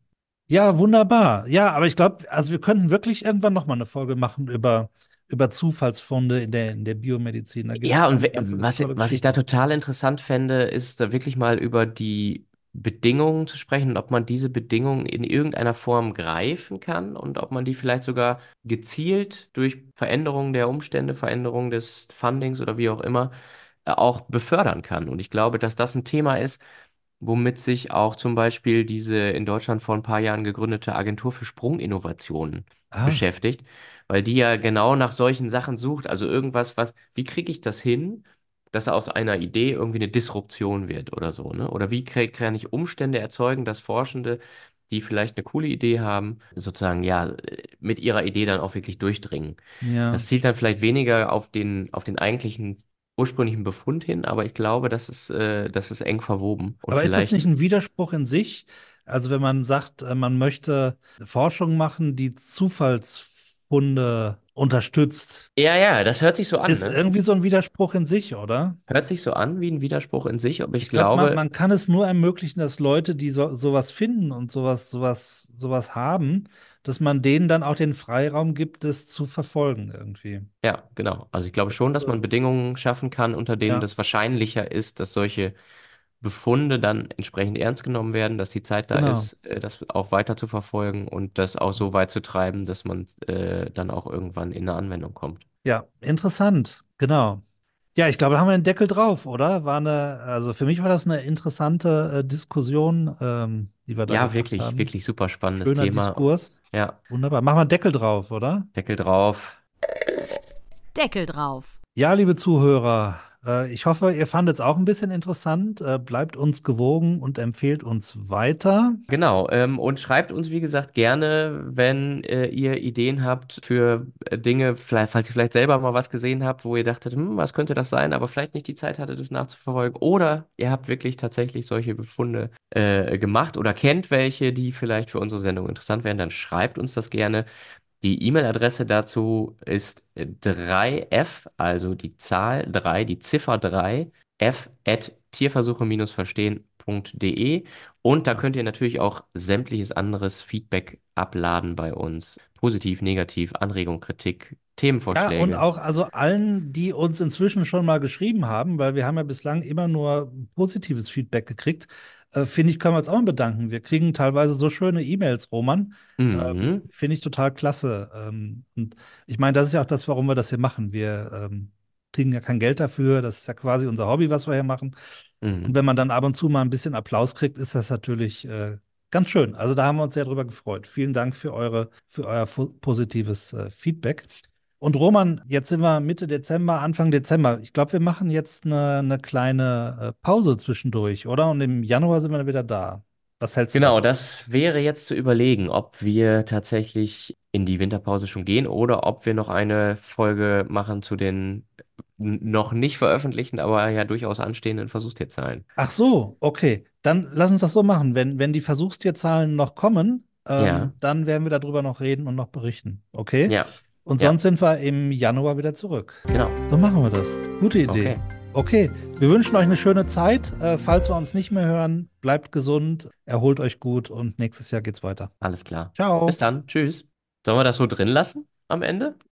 [SPEAKER 1] Ja, wunderbar. Ja, aber ich glaube, also wir könnten wirklich irgendwann noch mal eine Folge machen über, über Zufallsfunde in der, in der Biomedizin.
[SPEAKER 2] Ja, und was, was ich da total interessant fände, ist da wirklich mal über die Bedingungen zu sprechen und ob man diese Bedingungen in irgendeiner Form greifen kann und ob man die vielleicht sogar gezielt durch Veränderungen der Umstände, Veränderungen des Fundings oder wie auch immer, äh, auch befördern kann. Und ich glaube, dass das ein Thema ist, womit sich auch zum Beispiel diese in Deutschland vor ein paar Jahren gegründete Agentur für Sprunginnovationen
[SPEAKER 1] Ah,
[SPEAKER 2] beschäftigt, weil die ja genau nach solchen Sachen sucht. Also irgendwas, was, wie kriege ich das hin, dass aus einer Idee irgendwie eine Disruption wird oder so, ne? Oder wie krieg- kann ich Umstände erzeugen, dass Forschende, die vielleicht eine coole Idee haben, sozusagen ja mit ihrer Idee dann auch wirklich durchdringen.
[SPEAKER 1] ja.
[SPEAKER 2] Das zielt dann vielleicht weniger auf den, auf den eigentlichen ursprünglichen Befund hin, aber ich glaube, das ist, äh, das ist eng verwoben. Und
[SPEAKER 1] Aber ist das nicht ein Widerspruch in sich? Also wenn man sagt, äh, man möchte Forschung machen, die Zufallsfunde unterstützt,
[SPEAKER 2] ja, ja, das hört sich so an,
[SPEAKER 1] ist
[SPEAKER 2] ne?
[SPEAKER 1] irgendwie so ein Widerspruch in sich, oder?
[SPEAKER 2] Hört sich so an wie ein Widerspruch in sich, aber ich
[SPEAKER 1] Ich glaube, man,
[SPEAKER 2] glaube,
[SPEAKER 1] man kann es nur ermöglichen, dass Leute, die so, sowas finden und sowas, sowas, sowas haben, dass man denen dann auch den Freiraum gibt, das zu verfolgen irgendwie.
[SPEAKER 2] ja, genau. Also ich glaube schon, dass man Bedingungen schaffen kann, unter denen
[SPEAKER 1] ja,
[SPEAKER 2] das wahrscheinlicher ist, dass solche Befunde dann entsprechend ernst genommen werden, dass die Zeit da
[SPEAKER 1] genau.
[SPEAKER 2] ist, äh, das auch weiter zu verfolgen und das auch so weit zu treiben, dass man äh, dann auch irgendwann in eine Anwendung kommt.
[SPEAKER 1] Ja, interessant, genau. Ja, ich glaube, da haben wir den Deckel drauf, oder? War eine, also für mich war das eine interessante äh, Diskussion, ähm, die wir da
[SPEAKER 2] Ja, wirklich,
[SPEAKER 1] haben.
[SPEAKER 2] wirklich super spannendes
[SPEAKER 1] Schöner
[SPEAKER 2] Thema.
[SPEAKER 1] Diskurs.
[SPEAKER 2] Ja,
[SPEAKER 1] Wunderbar. Machen wir einen Deckel drauf, oder?
[SPEAKER 2] Deckel drauf.
[SPEAKER 3] Deckel drauf.
[SPEAKER 1] Ja, liebe Zuhörer, äh, ich hoffe, ihr fandet es auch ein bisschen interessant. Äh, bleibt uns gewogen und empfehlt uns weiter.
[SPEAKER 2] Genau, ähm, und schreibt uns, wie gesagt, gerne, wenn äh, ihr Ideen habt für Dinge, falls ihr vielleicht selber mal was gesehen habt, wo ihr dachtet, hm, was könnte das sein, aber vielleicht nicht die Zeit hattet, das nachzuverfolgen. Oder ihr habt wirklich tatsächlich solche Befunde gemacht oder kennt welche, die vielleicht für unsere Sendung interessant wären, dann schreibt uns das gerne. Die E-Mail-Adresse dazu ist 3f, also die Zahl 3, die Ziffer 3, f at tierversuche-verstehen.de. Und da könnt ihr natürlich auch sämtliches anderes Feedback abladen bei uns. Positiv, negativ, Anregung, Kritik,
[SPEAKER 1] Ja,
[SPEAKER 2] Themenvorschläge.
[SPEAKER 1] und auch also allen, die uns inzwischen schon mal geschrieben haben, weil wir haben ja bislang immer nur positives Feedback gekriegt, äh, finde ich, können wir uns auch mal bedanken. Wir kriegen teilweise so schöne E-Mails, Roman.
[SPEAKER 2] Mhm.
[SPEAKER 1] Ähm, finde ich total klasse. Ähm, und ich meine, das ist ja auch das, warum wir das hier machen. Wir ähm, kriegen ja kein Geld dafür. Das ist ja quasi unser Hobby, was wir hier machen. Und
[SPEAKER 2] Mhm.
[SPEAKER 1] wenn man dann ab und zu mal ein bisschen Applaus kriegt, ist das natürlich äh, ganz schön. Also da haben wir uns sehr drüber gefreut. Vielen Dank für eure, für euer positives äh, Feedback. Und Roman, jetzt sind wir Mitte Dezember, Anfang Dezember. Ich glaube, wir machen jetzt eine, eine kleine äh, Pause zwischendurch, oder? Und im Januar sind wir dann wieder da. Was hältst du
[SPEAKER 2] Genau,
[SPEAKER 1] davon?
[SPEAKER 2] das wäre jetzt zu überlegen, ob wir tatsächlich in die Winterpause schon gehen oder ob wir noch eine Folge machen zu den noch nicht veröffentlichten, aber ja durchaus anstehenden Versuchstierzahlen.
[SPEAKER 1] Ach so, okay. Dann lass uns das so machen. Wenn, wenn die Versuchstierzahlen noch kommen, ähm,
[SPEAKER 2] Ja.
[SPEAKER 1] dann werden wir darüber noch reden und noch berichten. Okay?
[SPEAKER 2] Ja,
[SPEAKER 1] Und
[SPEAKER 2] ja.
[SPEAKER 1] sonst sind wir im Januar wieder zurück.
[SPEAKER 2] genau.
[SPEAKER 1] So machen wir das. Gute Idee.
[SPEAKER 2] Okay.
[SPEAKER 1] Okay, wir wünschen euch eine schöne Zeit. Äh, falls wir uns nicht mehr hören, bleibt gesund, erholt euch gut und nächstes Jahr geht's weiter.
[SPEAKER 2] Alles klar.
[SPEAKER 1] Ciao.
[SPEAKER 2] Bis dann. Tschüss. Sollen wir das so drin lassen am Ende?